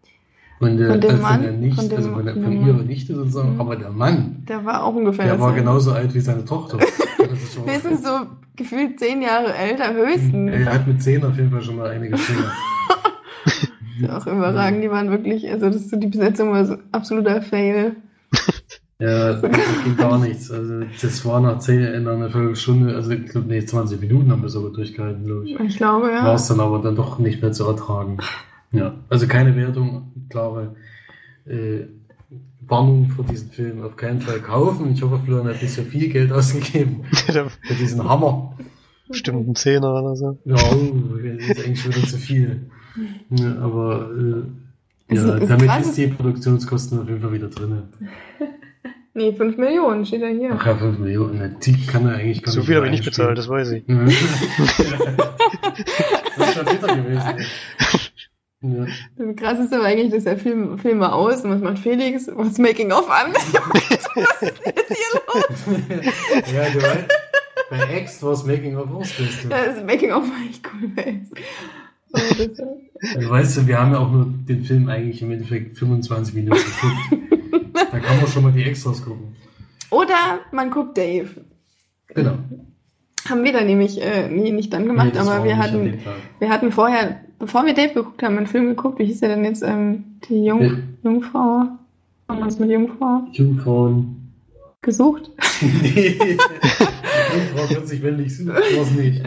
Von der, Von dem äh, Mann? der Nichte, Von dem- also von, der, von ihrer Mann. Nichte sozusagen, Mhm. aber der Mann, Der war auch ungefähr der war dasselbe. genauso alt wie seine Tochter. Wir sind so gefühlt zehn Jahre älter, höchstens. er hat mit 10 auf jeden Fall schon mal einige Finger. Auch überragend. Die waren wirklich, also das, die Besetzung war so absoluter Fail. Ja, das ging gar nichts. Also das war nach 10, in einer Viertelstunde, also ich glaube, nee, 20 Minuten haben wir sogar durchgehalten, glaube ich. Ich glaube, War ja. es dann aber dann doch nicht mehr zu ertragen. Ja, also keine Wertung, klare äh, Warnung für diesen Film. Auf keinen Fall kaufen. Ich hoffe, Florian hat nicht so viel Geld ausgegeben für diesen Hammer. Bestimmt ein Zehner oder so. Ja, oh, das ist eigentlich schon wieder zu viel. Ja, aber äh, ja, ist damit ist die Produktionskosten auf jeden Fall wieder drin. Nee, 5 Millionen steht da hier. Ach ja, 5 Millionen, ne, die kann er eigentlich gar So nicht viel habe ich nicht bezahlt, das weiß ich. Ja. das ist schon bitter gewesen. ey. Ja. Das krasseste war eigentlich, dass der Film Filme aus und was macht Felix? Was Making of an? was ist hier los? ja, du weißt, bei X war es Making of aus, weißt du. Das Making of war echt cool. ey. Oh, das, Du weißt du, wir haben ja auch nur den Film eigentlich im Endeffekt 25 Minuten geguckt. da kann man schon mal die Extras gucken. Oder man guckt Dave. Genau. Haben wir dann nämlich äh, nee, nicht dann gemacht, Nee, aber wir hatten, wir hatten vorher, bevor wir Dave geguckt haben, einen Film geguckt. Wie hieß der denn jetzt? Ähm, die Jung, Ja. Jungfrau. Haben wir uns mit Jungfrau Jungfrauen. gesucht? nee. Jungfrau 40 männlich sucht, war's nicht.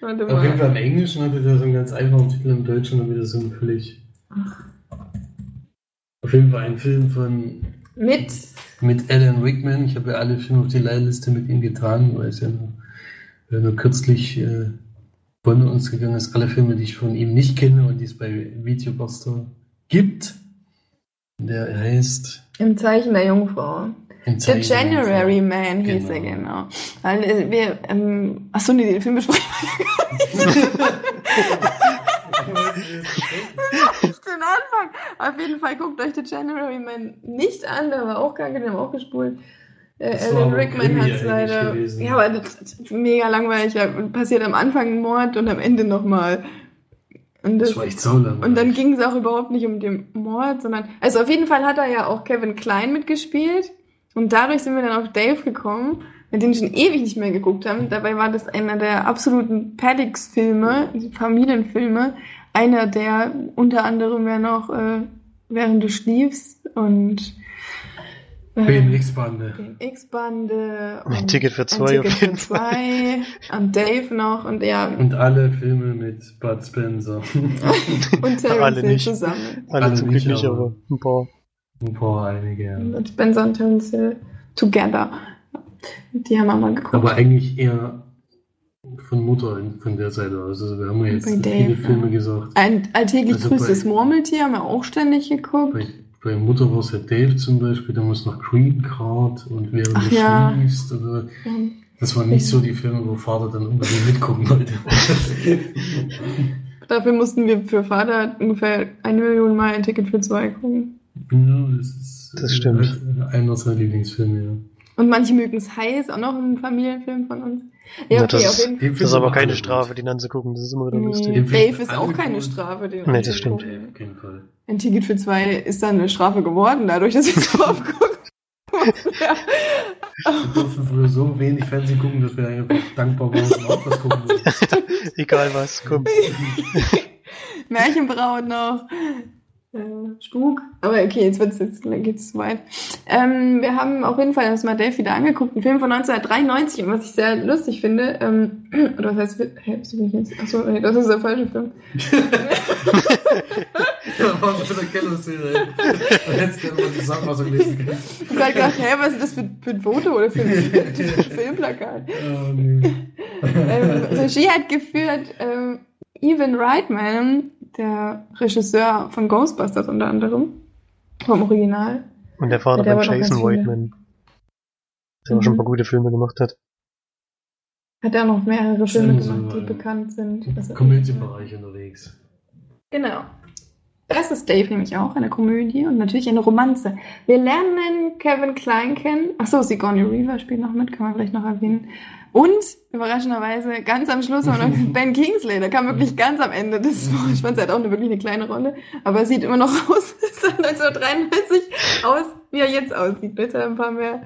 Warte Auf jeden mal. Fall im Englischen hatte der so einen ganz einfachen Titel, im Deutschen dann wieder so einen völlig. Auf jeden Fall ein Film von Mit mit Alan Rickman. Ich habe ja alle Filme auf die Leihliste mit ihm getan, weil es ja nur, ja nur kürzlich äh, von uns gegangen ist. Alle Filme, die ich von ihm nicht kenne und die es bei Videobuster gibt. Der heißt im Zeichen der Jungfrau. The January. Man hieß er, Genau. genau. Weil äh, wir, ähm, achso, nee, den Film besprechen wir nicht den Anfang. Auf jeden Fall guckt euch The January Man nicht an, der war auch kacke, den haben wir auch gespult. Äh, Alan Rickman hat es leider. Ja, aber das ist mega langweilig. Ja, passiert am Anfang ein Mord und am Ende nochmal. Und das, Das war echt saulang. und dann ging es auch überhaupt nicht um den Mord, sondern. Also auf jeden Fall hat er ja auch Kevin Klein mitgespielt. Und dadurch sind wir dann auf Dave gekommen, mit dem wir schon ewig nicht mehr geguckt haben. Dabei war das einer der absoluten Paddix-Filme, Familienfilme. Einer der unter anderem ja noch äh, Während du schliefst und äh, BMX-Bande. X-Bande Ein und Ticket für ein zwei Ticket auf für jeden Fall. zwei und Dave noch und ja Und alle Filme mit Bud Spencer. und Terence Alle Hill nicht. zusammen. Alle, Alle zum nicht, Glück nicht, aber- ein paar. Ein paar einige. ja. Und Spencer und Terence Hill together. Die haben wir mal geguckt. Aber eigentlich eher von Mutter von der Seite aus. Also wir haben ja jetzt Dave, viele Filme ja. gesagt. Ein alltäglich Also grüßtes bei- Murmeltier haben wir auch ständig geguckt. Bei, Mutter war es ja Dave zum Beispiel, da muss noch Green Card und während Ach du ja. schliefst. Oder, das waren nicht so die Filme, wo Vater dann unbedingt mitgucken wollte. Dafür mussten wir für Vater ungefähr eine Million Mal ein Ticket für zwei gucken. ja, das ist Das stimmt. äh, einer seiner Lieblingsfilme, ja. Und manche mögen es heiß, auch noch ein Familienfilm von uns. Ja, Ja, okay, das auf jeden Fall. Das ist aber keine Strafe, den anzugucken. Das ist immer wieder Nee, lustig. Dave ist auch keine. Strafe. Den Nee, das stimmt. Ein Ticket für zwei ist dann eine Strafe geworden, dadurch, dass oft gucken. ja. Wir durften früher so wenig Fernsehen gucken, dass wir einfach dankbar waren und auch was gucken würden. Egal was, komm. Märchenbraut noch. Äh, Spuk. Aber okay, jetzt wird's jetzt geht's zu weit. Ähm, wir haben auf jeden Fall das mal Dave wieder angeguckt, einen Film von 1993, und was ich sehr lustig finde, ähm, oder was heißt, hä, was bin ich jetzt? Achso, nee, das ist der falsche Film. War so eine Kellerszene. Jetzt können wir Zusammenfassung lesen können. Ich hab gedacht, hä, was ist das für, für ein Foto oder für ein, für ein Filmplakat? Oh, nee. ähm, Regie hat geführt ähm, Evan Reitman, der Regisseur von Ghostbusters unter anderem, vom Original. Und der Vater Ja, von Jason. Whiteman. Der auch schon ein Mhm. paar gute Filme gemacht hat. Hat er noch mehrere Filme gemacht, die bekannt sind. Also- Komödienbereich unterwegs. Genau. Das ist Dave nämlich auch, eine Komödie und natürlich eine Romanze. Wir lernen Kevin Klein kennen. Achso, Sigourney Weaver spielt noch mit, kann man vielleicht noch erwähnen. Und überraschenderweise ganz am Schluss noch Ben Kingsley, der kam wirklich ganz am Ende des Vorspanns. Er hat auch eine, wirklich eine kleine Rolle, aber er sieht immer noch aus, sah 1993 aus, wie er jetzt aussieht. Er ein paar mehr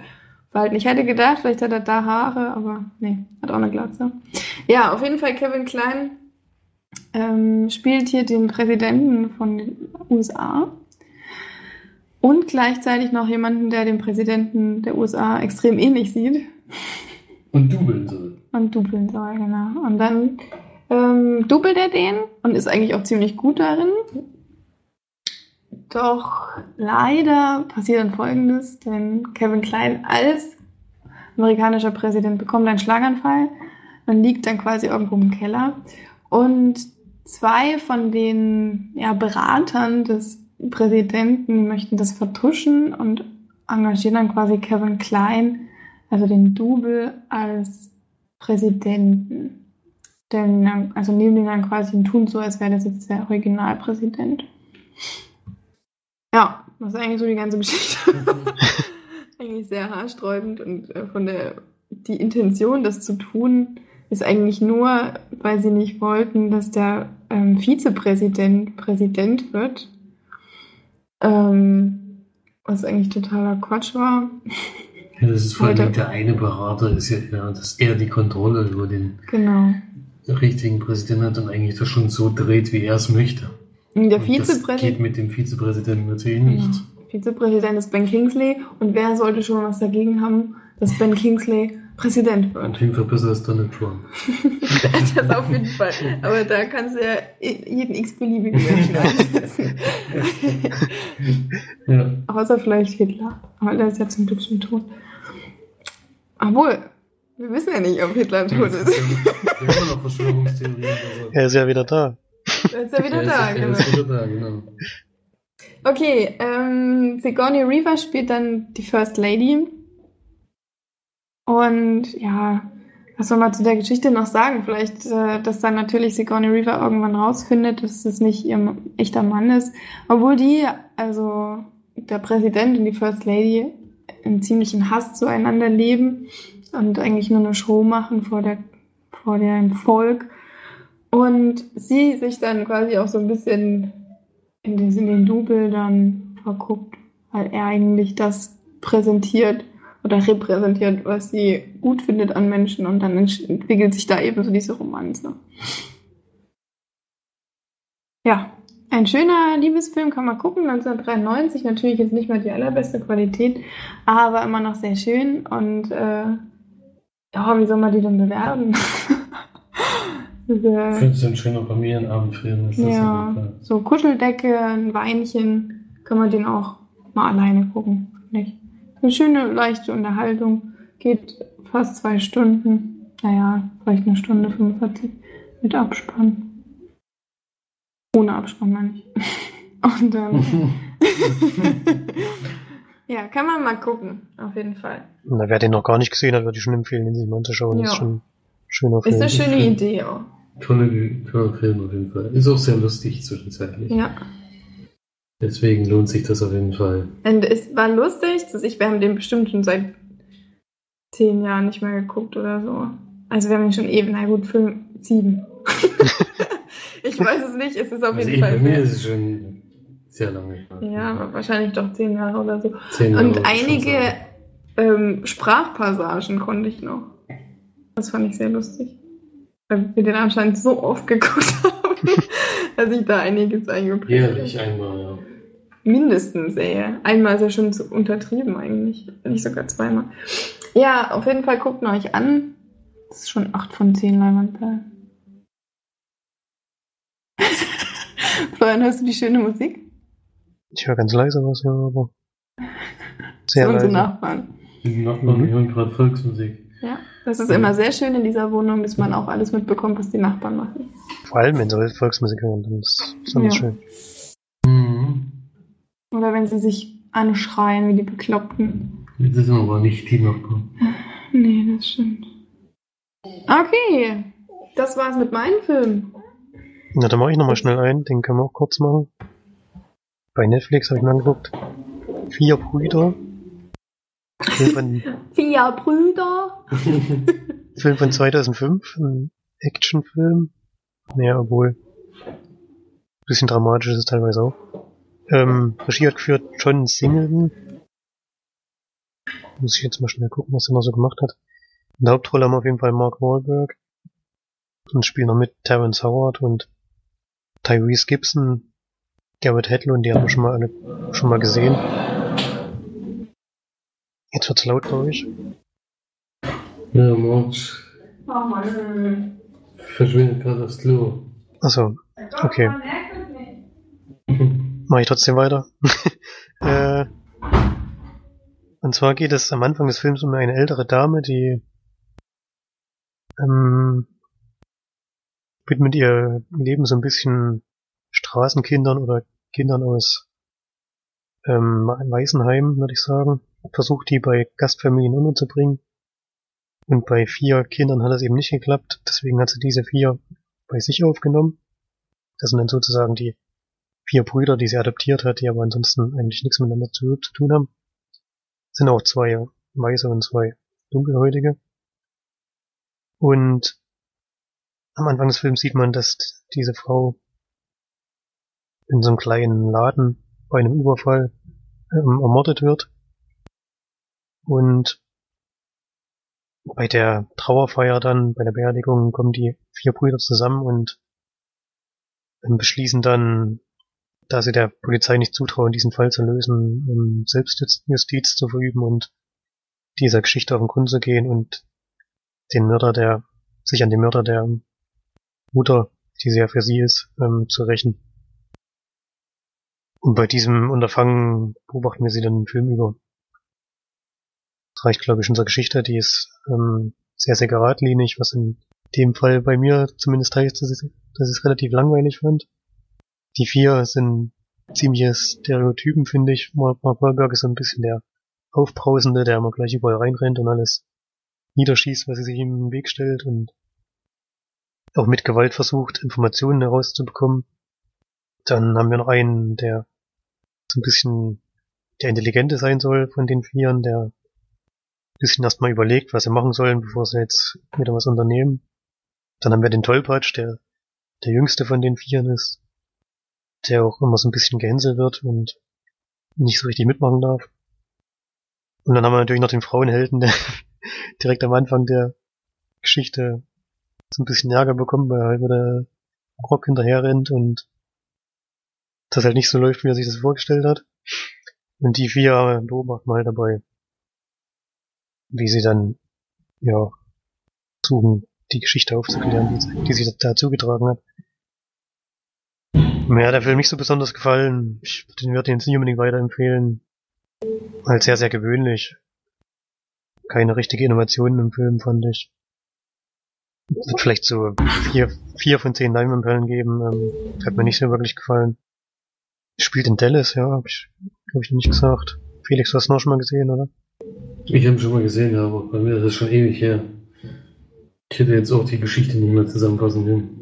Verhalten. Ich hätte gedacht, vielleicht hat er da Haare, aber nee, hat auch eine Glatze. Ja, auf jeden Fall Kevin Klein ähm, spielt hier den Präsidenten von den USA und gleichzeitig noch jemanden, der dem Präsidenten der USA extrem ähnlich sieht Und dubeln soll. und dubeln soll, genau. Und dann ähm, dubelt er den und ist eigentlich auch ziemlich gut darin. Doch leider passiert dann Folgendes, denn Kevin Klein als amerikanischer Präsident bekommt einen Schlaganfall und liegt dann quasi irgendwo im Keller. Und zwei von den ja, Beratern des Präsidenten möchten das vertuschen und engagieren dann quasi Kevin Klein, also den Double, als Präsidenten. Denn, also nehmen den dann quasi und tun so, als wäre das jetzt der Originalpräsident. Ja, das ist eigentlich so die ganze Geschichte. eigentlich sehr haarsträubend und äh, von der die Intention, das zu tun, ist eigentlich nur, weil sie nicht wollten, dass der ähm, Vizepräsident Präsident wird. Ähm, was eigentlich totaler Quatsch war. Ja, das ist vor allem der eine Berater, ist ja, ja, dass er die Kontrolle über den Genau. richtigen Präsidenten hat und eigentlich das schon so dreht, wie er es möchte. Der Und das geht Vizepräsident, mit dem Vizepräsidenten natürlich nicht. Vizepräsident ist Ben Kingsley und wer sollte schon was dagegen haben, dass Ben Kingsley Präsident wird? Und auf jeden Fall besser als Donald Trump. das auf jeden Fall. Aber da kannst du ja jeden x-beliebigen Menschen einsetzen. ja. Außer vielleicht Hitler. Aber der ist ja zum Glück schon tot. Obwohl, wir wissen ja nicht, ob Hitler tot ist. ist wir haben noch Verschwörungstheorien. Also, Er ist ja wieder da. Er ist ja wieder er ist, da, er genau. ist wieder da, genau. Okay, ähm, Sigourney Weaver spielt dann die First Lady. Und ja, was soll man zu der Geschichte noch sagen? Vielleicht, äh, dass dann natürlich Sigourney Weaver irgendwann rausfindet, dass es nicht ihr echter Mann ist. Obwohl die, also der Präsident und die First Lady, in ziemlichen Hass zueinander leben und eigentlich nur eine Show machen vor der vor dem Volk. Und sie sich dann quasi auch so ein bisschen in den, in den Double dann verguckt, weil er eigentlich das präsentiert oder repräsentiert, was sie gut findet an Menschen und dann entwickelt sich da eben so diese Romanze. Ja, ein schöner Liebesfilm kann man gucken, 1993, natürlich jetzt nicht mehr die allerbeste Qualität, aber immer noch sehr schön und äh, ja, wie soll man die denn bewerten? Ich Diese- finde es ein schöner Familienabendfilm. Ja, so Kuscheldecke, ein Weinchen, kann man den auch mal alleine gucken. Nicht? Eine schöne, leichte Unterhaltung. Geht fast zwei Stunden. Naja, vielleicht eine Stunde 45 mit Abspann. Ohne Abspann, meine ich. Und dann. ja, kann man mal gucken, auf jeden Fall. Na, wer den noch gar nicht gesehen hat, würde ich schon empfehlen, den sich mal anzuschauen. Ja. ist schon schöner Ist Film. eine schöne Idee auch. Tolle, toller Film auf jeden Fall. Ist auch sehr lustig zwischenzeitlich. Ja. Deswegen lohnt sich das auf jeden Fall. Und es war lustig, dass ich, wir haben den bestimmt schon seit zehn Jahren nicht mehr geguckt oder so. Also wir haben ihn schon eben, na gut, Film sieben. ich weiß es nicht, es ist auf Also jeden ich, bei Fall. mir ist es schon sehr lange. ja, aber wahrscheinlich doch zehn Jahre oder so. Zehn Jahre Und ich einige ähm, Sprachpassagen konnte ich noch. Das fand ich sehr lustig. Weil wir den anscheinend so oft geguckt haben, dass ich da einiges eingeprägt Jährlich einmal, ja. Mindestens, ey. Einmal ist ja schon zu untertrieben eigentlich. Nicht sogar zweimal. Ja, auf jeden Fall guckt ihn euch an. Das ist schon 8 von 10 Leinwandperlen. Florian, hörst du die schöne Musik? Ich höre ganz leise was, ja, aber sehr das sind unsere leise. Nachbarn. Die Nachbarn Mhm. hören gerade Volksmusik. Ja, das ist immer sehr schön in dieser Wohnung, dass man auch alles mitbekommt, was die Nachbarn machen. Vor allem, wenn sie Volksmusik hören, dann ist es Ja. schön. Oder wenn sie sich anschreien wie die Bekloppten. Das sind aber nicht die Nachbarn. Nee, das stimmt. Okay, das war's mit meinem Film. Na, dann mache ich nochmal schnell ein, den können wir auch kurz machen. Bei Netflix habe ich mir angeguckt. Vier Brüder. Film von, Vier Brüder. Film von 2005, ein Actionfilm. Naja, obwohl. Bisschen dramatisch ist es teilweise auch. Ähm, Regie hat geführt John Singleton. Muss ich jetzt mal schnell gucken, was er noch so gemacht hat. In der Hauptrolle haben wir auf jeden Fall Mark Wahlberg. Und spielen noch mit Terrence Howard und Tyrese Gibson, Garrett Hedlund, die haben wir schon mal alle schon mal gesehen. Jetzt wird's laut, glaube ich. Ja, Oh Mann. verschwindet gerade aufs Klo. Achso, okay. Mache ich trotzdem weiter. äh, und zwar geht es am Anfang des Films um eine ältere Dame, die ähm, widmet ihr Leben so ein bisschen Straßenkindern oder Kindern aus ähm, Waisenheim, würde ich sagen. Versucht die bei Gastfamilien unterzubringen. Und bei vier Kindern hat es eben nicht geklappt. Deswegen hat sie diese vier bei sich aufgenommen. Das sind dann sozusagen die vier Brüder, die sie adoptiert hat, die aber ansonsten eigentlich nichts miteinander zu, zu tun haben. sind auch zwei Weiße und zwei Dunkelhäutige. Und am Anfang des Films sieht man, dass diese Frau in so einem kleinen Laden bei einem Überfall ähm, ermordet wird. Und bei der Trauerfeier dann, bei der Beerdigung, kommen die vier Brüder zusammen und ähm, beschließen dann, da sie der Polizei nicht zutrauen, diesen Fall zu lösen, um Selbstjustiz zu verüben und dieser Geschichte auf den Grund zu gehen und den Mörder der, sich an den Mörder der Mutter, die sehr für sie ist, ähm, zu rächen. Und bei diesem Unterfangen beobachten wir sie dann im Film über. Das reicht, glaube ich, unserer Geschichte, die ist ähm, sehr, sehr geradlinig, was in dem Fall bei mir zumindest heißt, dass ich, dass ich es relativ langweilig fand. Die vier sind ziemliche Stereotypen, finde ich. Mark Wahlberg ist so ein bisschen der Aufbrausende, der immer gleich überall reinrennt und alles niederschießt, was sich ihm im Weg stellt und auch mit Gewalt versucht, Informationen herauszubekommen. Dann haben wir noch einen, der so ein bisschen der Intelligente sein soll von den Vieren, der ein bisschen erstmal überlegt, was sie machen sollen, bevor sie jetzt wieder was unternehmen. Dann haben wir den Tollpatsch, der der jüngste von den Vieren ist, der auch immer so ein bisschen gehänselt wird und nicht so richtig mitmachen darf. Und dann haben wir natürlich noch den Frauenhelden, der direkt am Anfang der Geschichte so ein bisschen Ärger bekommt, weil er halt der Rock hinterher rennt und das halt nicht so läuft, wie er sich das vorgestellt hat. Und die vier beobachten halt dabei, wie sie dann, ja, versuchen, die Geschichte aufzuklären, die, die sich da zugetragen hat. Mir hat der Film nicht so besonders gefallen. Ich den würde jetzt nicht unbedingt weiterempfehlen. Halt sehr, sehr gewöhnlich. Keine richtige Innovation im Film, fand ich. Wird vielleicht so vier, vier von zehn Leinwandperlen geben. Ähm, hat mir nicht so wirklich gefallen. Spielt in Dallas, ja, hab ich, glaube ich, nicht gesagt. Felix, du hast ihn auch schon mal gesehen, oder? Ich habe ihn schon mal gesehen, ja, aber bei mir ist das schon ewig her. Ich hätte jetzt auch die Geschichte nicht mehr zusammenfassen können.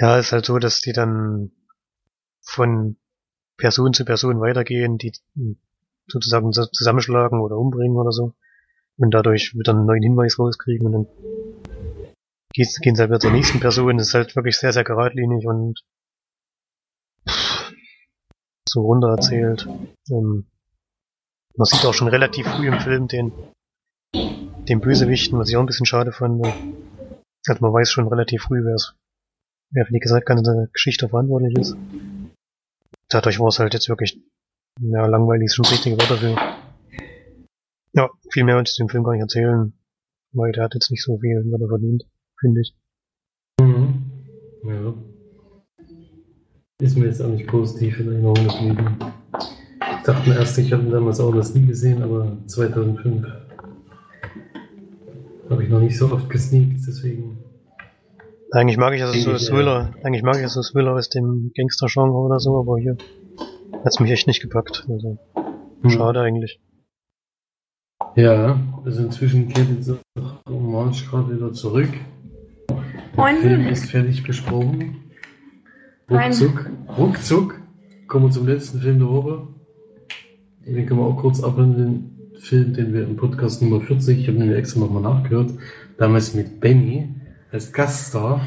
Ja, ist halt so, dass die dann von Person zu Person weitergehen, die sozusagen zusammenschlagen oder umbringen oder so. Und dadurch wieder einen neuen Hinweis rauskriegen und dann gehen sie halt wieder zur nächsten Person. Das ist halt wirklich sehr, sehr geradlinig und so runter erzählt. Ähm, man sieht auch schon relativ früh im Film den, den Bösewichten, was ich auch ein bisschen schade fand. Also man weiß schon relativ früh, wer es, wer für die ganze Geschichte verantwortlich ist. Dadurch war es halt jetzt wirklich, ja, langweilig ist schon das richtige Wort dafür. Ja, viel mehr wollte ich dem Film gar nicht erzählen, weil der hat jetzt nicht so viel Wörter verdient, finde ich. Mhm. Ja. Ist mir jetzt auch nicht positiv in Erinnerung geblieben. Ich dachte erst, ich habe damals auch das nie gesehen, aber 2005 habe ich noch nicht so oft gesneakt, deswegen. Eigentlich mag ich also so Thriller, ja. eigentlich mag ich also Thriller aus dem Gangster-Genre oder so, aber hier hat's mich echt nicht gepackt. Also, hm. schade eigentlich. Ja, also inzwischen kehrt jetzt auch Orange gerade wieder zurück. Der Film ist fertig besprochen. Ruckzuck, ruckzuck, kommen wir zum letzten Film der Woche. Den können wir auch kurz abhandeln. Den Film, den wir im Podcast Nummer 40, ich habe den extra nochmal nachgehört, damals mit Benny als Gaststar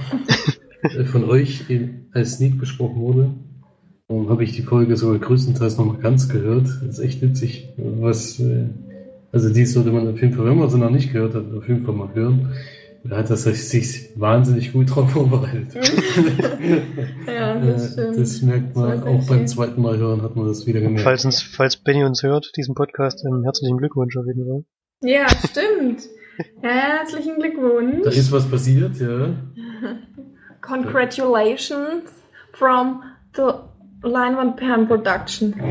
äh, von euch in, als Sneak besprochen wurde. Und habe ich die Folge sogar größtenteils nochmal ganz gehört. Das ist echt witzig. Was, äh, also dies sollte man auf jeden Fall, wenn man sie noch nicht gehört hat, auf jeden Fall mal hören. Da hat er sich wahnsinnig gut drauf vorbereitet. ja, das stimmt. Das merkt man das auch beim schön. zweiten Mal hören, hat man das wieder gemerkt. Falls, uns, falls Benny uns hört, diesen Podcast, herzlichen Glückwunsch auf jeden Fall. Ja, stimmt. Herzlichen Glückwunsch. Da ist was passiert, ja. Congratulations from the Leinwandperlen Production.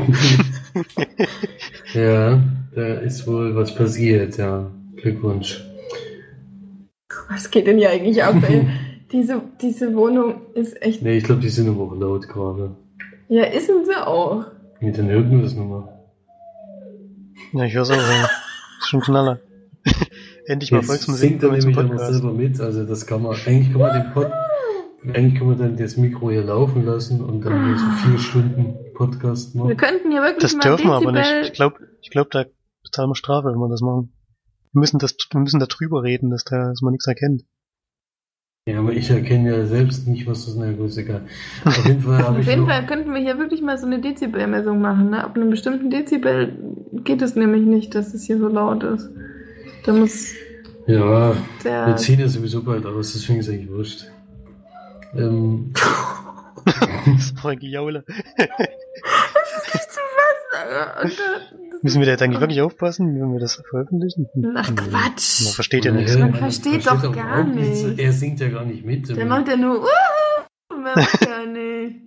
ja, da ist wohl was passiert, ja. Glückwunsch. Was geht denn hier eigentlich ab, ey? diese, diese Wohnung ist echt. Nee, ich glaube, die sind aber auch laut gerade. Ja, ist sie auch. Mit den irgendwas nochmal. Ja, ich höre auch. Ja. Ist schon Knaller. Endlich mal Jetzt Volksmusik singt er nämlich auch noch selber mit. Also das kann man, eigentlich kann man den Pod, eigentlich kann man dann das Mikro hier laufen lassen und dann hier so vier Stunden Podcast Wir machen. könnten hier wirklich Das mal dürfen wir aber nicht. Ich glaube, ich glaub, da bezahlen wir Strafe, wenn wir das machen. Wir müssen, das, wir müssen da drüber reden, dass, da, dass man nichts erkennt. Ja, aber ich erkenne ja selbst nicht, was das gut, ist egal. Auf jeden Fall habe Auf jeden Fall könnten wir hier wirklich mal so eine Dezibelmessung machen. Ne? Ab einem bestimmten Dezibel geht es nämlich nicht, dass es hier so laut ist. Da muss ja, der. wir ziehen ja sowieso bald aus, deswegen ist eigentlich wurscht. Ähm, Das ist Frankie Jaule. nicht zu fassen. Müssen wir da jetzt eigentlich wirklich aufpassen, wenn wir das veröffentlichen? Ach Nee. Quatsch. Man versteht ja nichts. Man versteht doch gar nichts. nicht. Er singt ja gar nicht mit. Der macht ja nur. Uh, macht er nicht.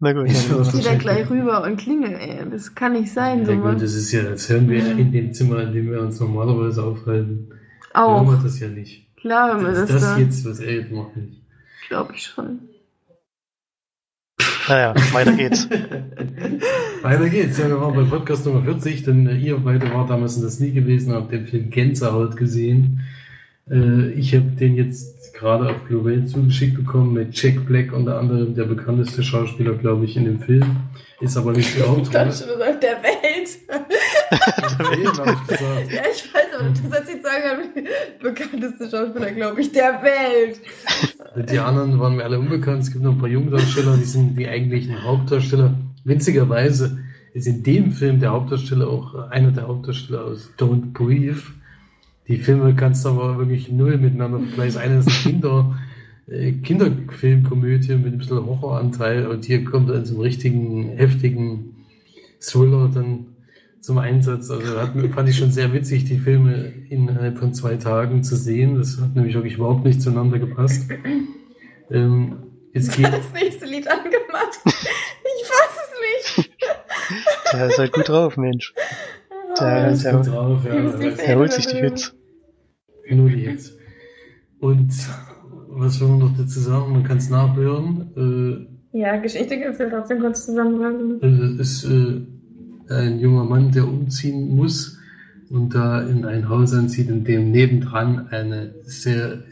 Na gut, Ich dann geh da gleich rüber und klingel, ey. Das kann nicht sein, Ja gut, das ist ja, als hören wir Mhm. in dem Zimmer, in dem wir uns normalerweise aufhalten. Hören Auch. wir das ja nicht. Klar, wenn wir Das, das, das da. jetzt, was er jetzt macht, nicht. Glaube ich schon. Naja, weiter geht's. Weiter geht's. Ja, wir waren bei Podcast Nummer 40, denn ihr beide wart damals in das nie gewesen, habt den Film Gänsehaut gesehen. Äh, ich habe den jetzt gerade auf Blu-ray zugeschickt bekommen mit Jack Black unter anderem, der bekannteste Schauspieler, glaube ich, in dem Film. Ist aber nicht Ich Hauptrolle. dachte schon gesagt, der Welt. Ich gesagt. Ja, ich weiß, aber das hat sie sagen, bekannteste Schauspieler, glaube ich, der Welt. Die anderen waren mir alle unbekannt. Es gibt noch ein paar Jungdarsteller, die sind die eigentlichen Hauptdarsteller. Witzigerweise ist in dem Film der Hauptdarsteller auch einer der Hauptdarsteller aus Don't Breathe. Die Filme kannst du aber wirklich null miteinander vergleichen. Eine ist eine Kinder, äh, Kinderfilmkomödie mit ein bisschen Horroranteil und hier kommt dann zum richtigen, heftigen Thriller dann zum Einsatz. Also hat, fand ich schon sehr witzig, die Filme innerhalb von zwei Tagen zu sehen. Das hat nämlich wirklich überhaupt nicht zueinander gepasst. Ähm, es geht, Das nächste Lied angemacht. Ich fass es nicht. Der ist halt gut drauf, Mensch. Der, der, gut drauf, ja. Ich muss die der holt sich die Hits. Nur die Hits. Und was will man noch dazu sagen? Man kann es nachhören. Ja, Geschichte kannst du trotzdem kurz zusammenfassen. Äh, es ist äh, ein junger Mann, der umziehen muss und da in ein Haus anzieht, in dem nebendran eine sehr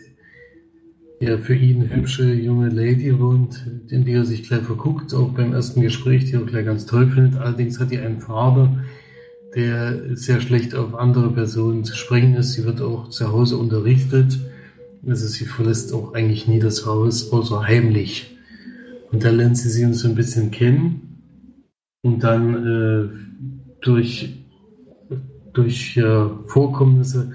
ja, für ihn hübsche junge Lady wohnt, in die er sich gleich verguckt, auch beim ersten Gespräch, die er gleich ganz toll findet. Allerdings hat die einen Vater, der sehr schlecht auf andere Personen zu sprechen ist. Sie wird auch zu Hause unterrichtet. Also sie verlässt auch eigentlich nie das Haus, außer heimlich. Und da lernt sie sie so ein bisschen kennen. Und dann äh, durch, durch äh, Vorkommnisse,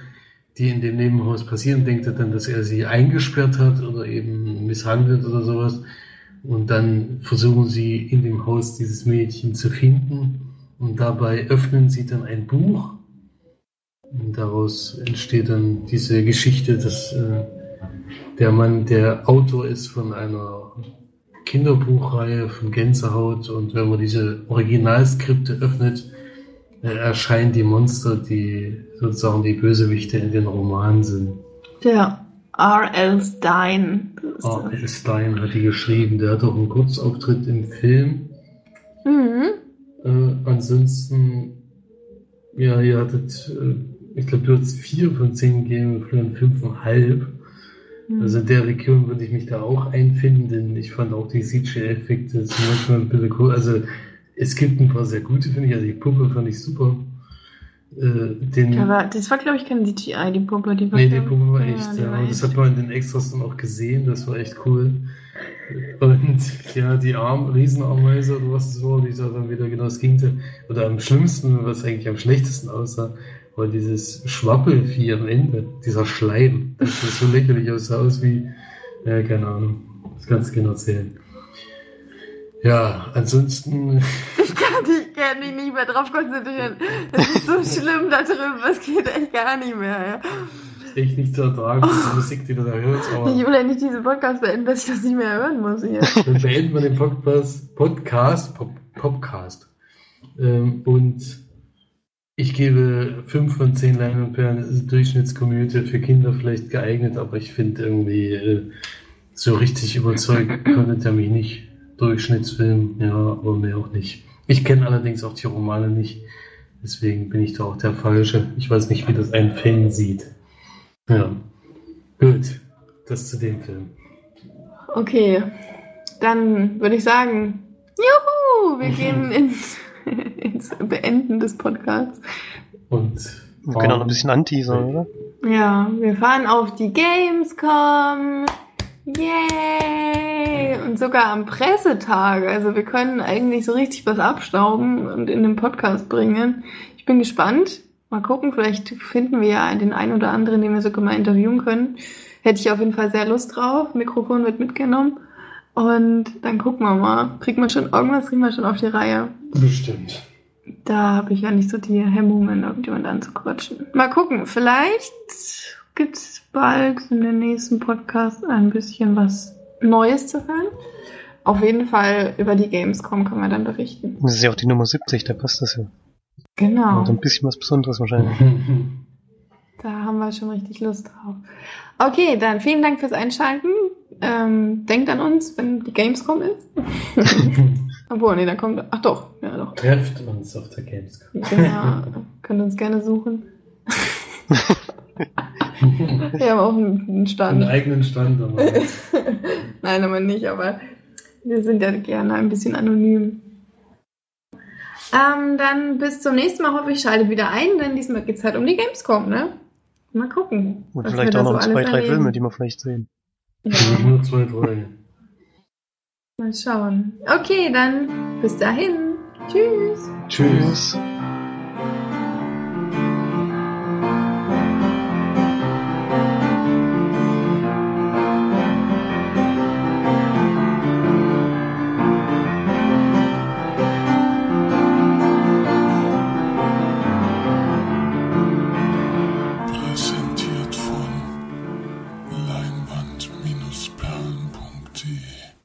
die in dem Nebenhaus passieren, denkt er dann, dass er sie eingesperrt hat oder eben misshandelt oder sowas. Und dann versuchen sie in dem Haus dieses Mädchen zu finden. Und dabei öffnen sie dann ein Buch. Und daraus entsteht dann diese Geschichte, dass äh, der Mann der Autor ist von einer Kinderbuchreihe von Gänsehaut. Und wenn man diese Originalskripte öffnet, äh, erscheinen die Monster, die sozusagen die Bösewichte in den Romanen sind. Der R.L. Stein. Ah, Stein hat die geschrieben. Der hat auch einen Kurzauftritt im Film. Mhm. Äh, ansonsten, ja, ihr hattet, äh, ich glaube, du hast vier von zehn gegeben, Florian fünfeinhalb. Mhm. Also in der Region würde ich mich da auch einfinden, denn ich fand auch die CGI-Effekte manchmal ein bisschen cool. Also es gibt ein paar sehr gute, finde ich. Also die Puppe fand ich super. Äh, den, Aber das war, glaube ich, kein CGI, die Puppe. Die war nee, die Puppe war echt. die Ja, war das echt. hat man in den Extras dann auch gesehen. Das war echt cool. Und ja, die Arm, Riesenameise oder was es war, die sah dann wieder genau das Gegenteil. Oder am schlimmsten, was eigentlich am schlechtesten aussah, war dieses Schwappelvieh am Ende, dieser Schleim. Das sah so lächerlich aus, sah aus wie, ja, keine Ahnung, das kannst du gerne erzählen. Ja, ansonsten, Ich kann, ich kann mich nicht mehr drauf konzentrieren. Es ist so schlimm da drüben, es geht echt gar nicht mehr. Ja. echt nicht zu ertragen, diese Musik, die du da hörst, aber Ich will ja nicht diesen Podcast beenden, dass ich das nicht mehr hören muss hier. dann beenden wir den Podcast, Podcast, Pop, Podcast. Ähm, und Ich gebe 5 von 10 Leinwandperlen Durchschnittskomödie für Kinder vielleicht geeignet, aber ich finde irgendwie äh, so richtig überzeugt konnte der mich nicht. Durchschnittsfilm, ja, aber mehr auch nicht. Ich kenne allerdings auch die Romane nicht, deswegen bin ich da auch der Falsche. Ich weiß nicht, wie das ein Fan sieht. Ja, gut, das zu dem Film. Okay, dann würde ich sagen, juhu, wir gehen ins, ins Beenden des Podcasts. Und Wir können auch noch ein bisschen anteasern, oder? Ja, wir fahren auf die Gamescom. Yay! Und sogar am Pressetag. Also wir können eigentlich so richtig was abstauben und in den Podcast bringen. Ich bin gespannt. Mal gucken, vielleicht finden wir ja den einen oder anderen, den wir sogar mal interviewen können. Hätte ich auf jeden Fall sehr Lust drauf. Mikrofon wird mitgenommen. Und dann gucken wir mal. Kriegt man schon irgendwas, kriegen wir schon auf die Reihe. bestimmt. Da habe ich ja nicht so die Hemmungen, irgendjemand anzuquatschen. Mal gucken, vielleicht gibt's bald in den nächsten Podcast ein bisschen was Neues zu hören. Auf jeden Fall über die Gamescom können wir dann berichten. Das ist ja auch die Nummer 70, da passt das ja. Genau, Und ein bisschen was Besonderes wahrscheinlich. da haben wir schon richtig Lust drauf. Okay, dann vielen Dank fürs Einschalten. Ähm, denkt an uns, wenn die Gamescom ist. Obwohl, nee, da kommt. Ach doch, ja doch. Trefft uns auf der Gamescom. Genau, könnt uns gerne suchen. Wir haben auch einen Einen Stand. eigenen Stand. Aber Nein, aber nicht, aber wir sind ja gerne ein bisschen anonym. Ähm, dann bis zum nächsten Mal hoffe ich, schaltet wieder ein, denn diesmal geht es halt um die Gamescom, ne? Mal gucken. Und was vielleicht wir auch noch so zwei, drei erleben. Filme, die wir vielleicht sehen. Ja, nur zwei, drei. mal schauen. Okay, dann bis dahin. Tschüss. Tschüss.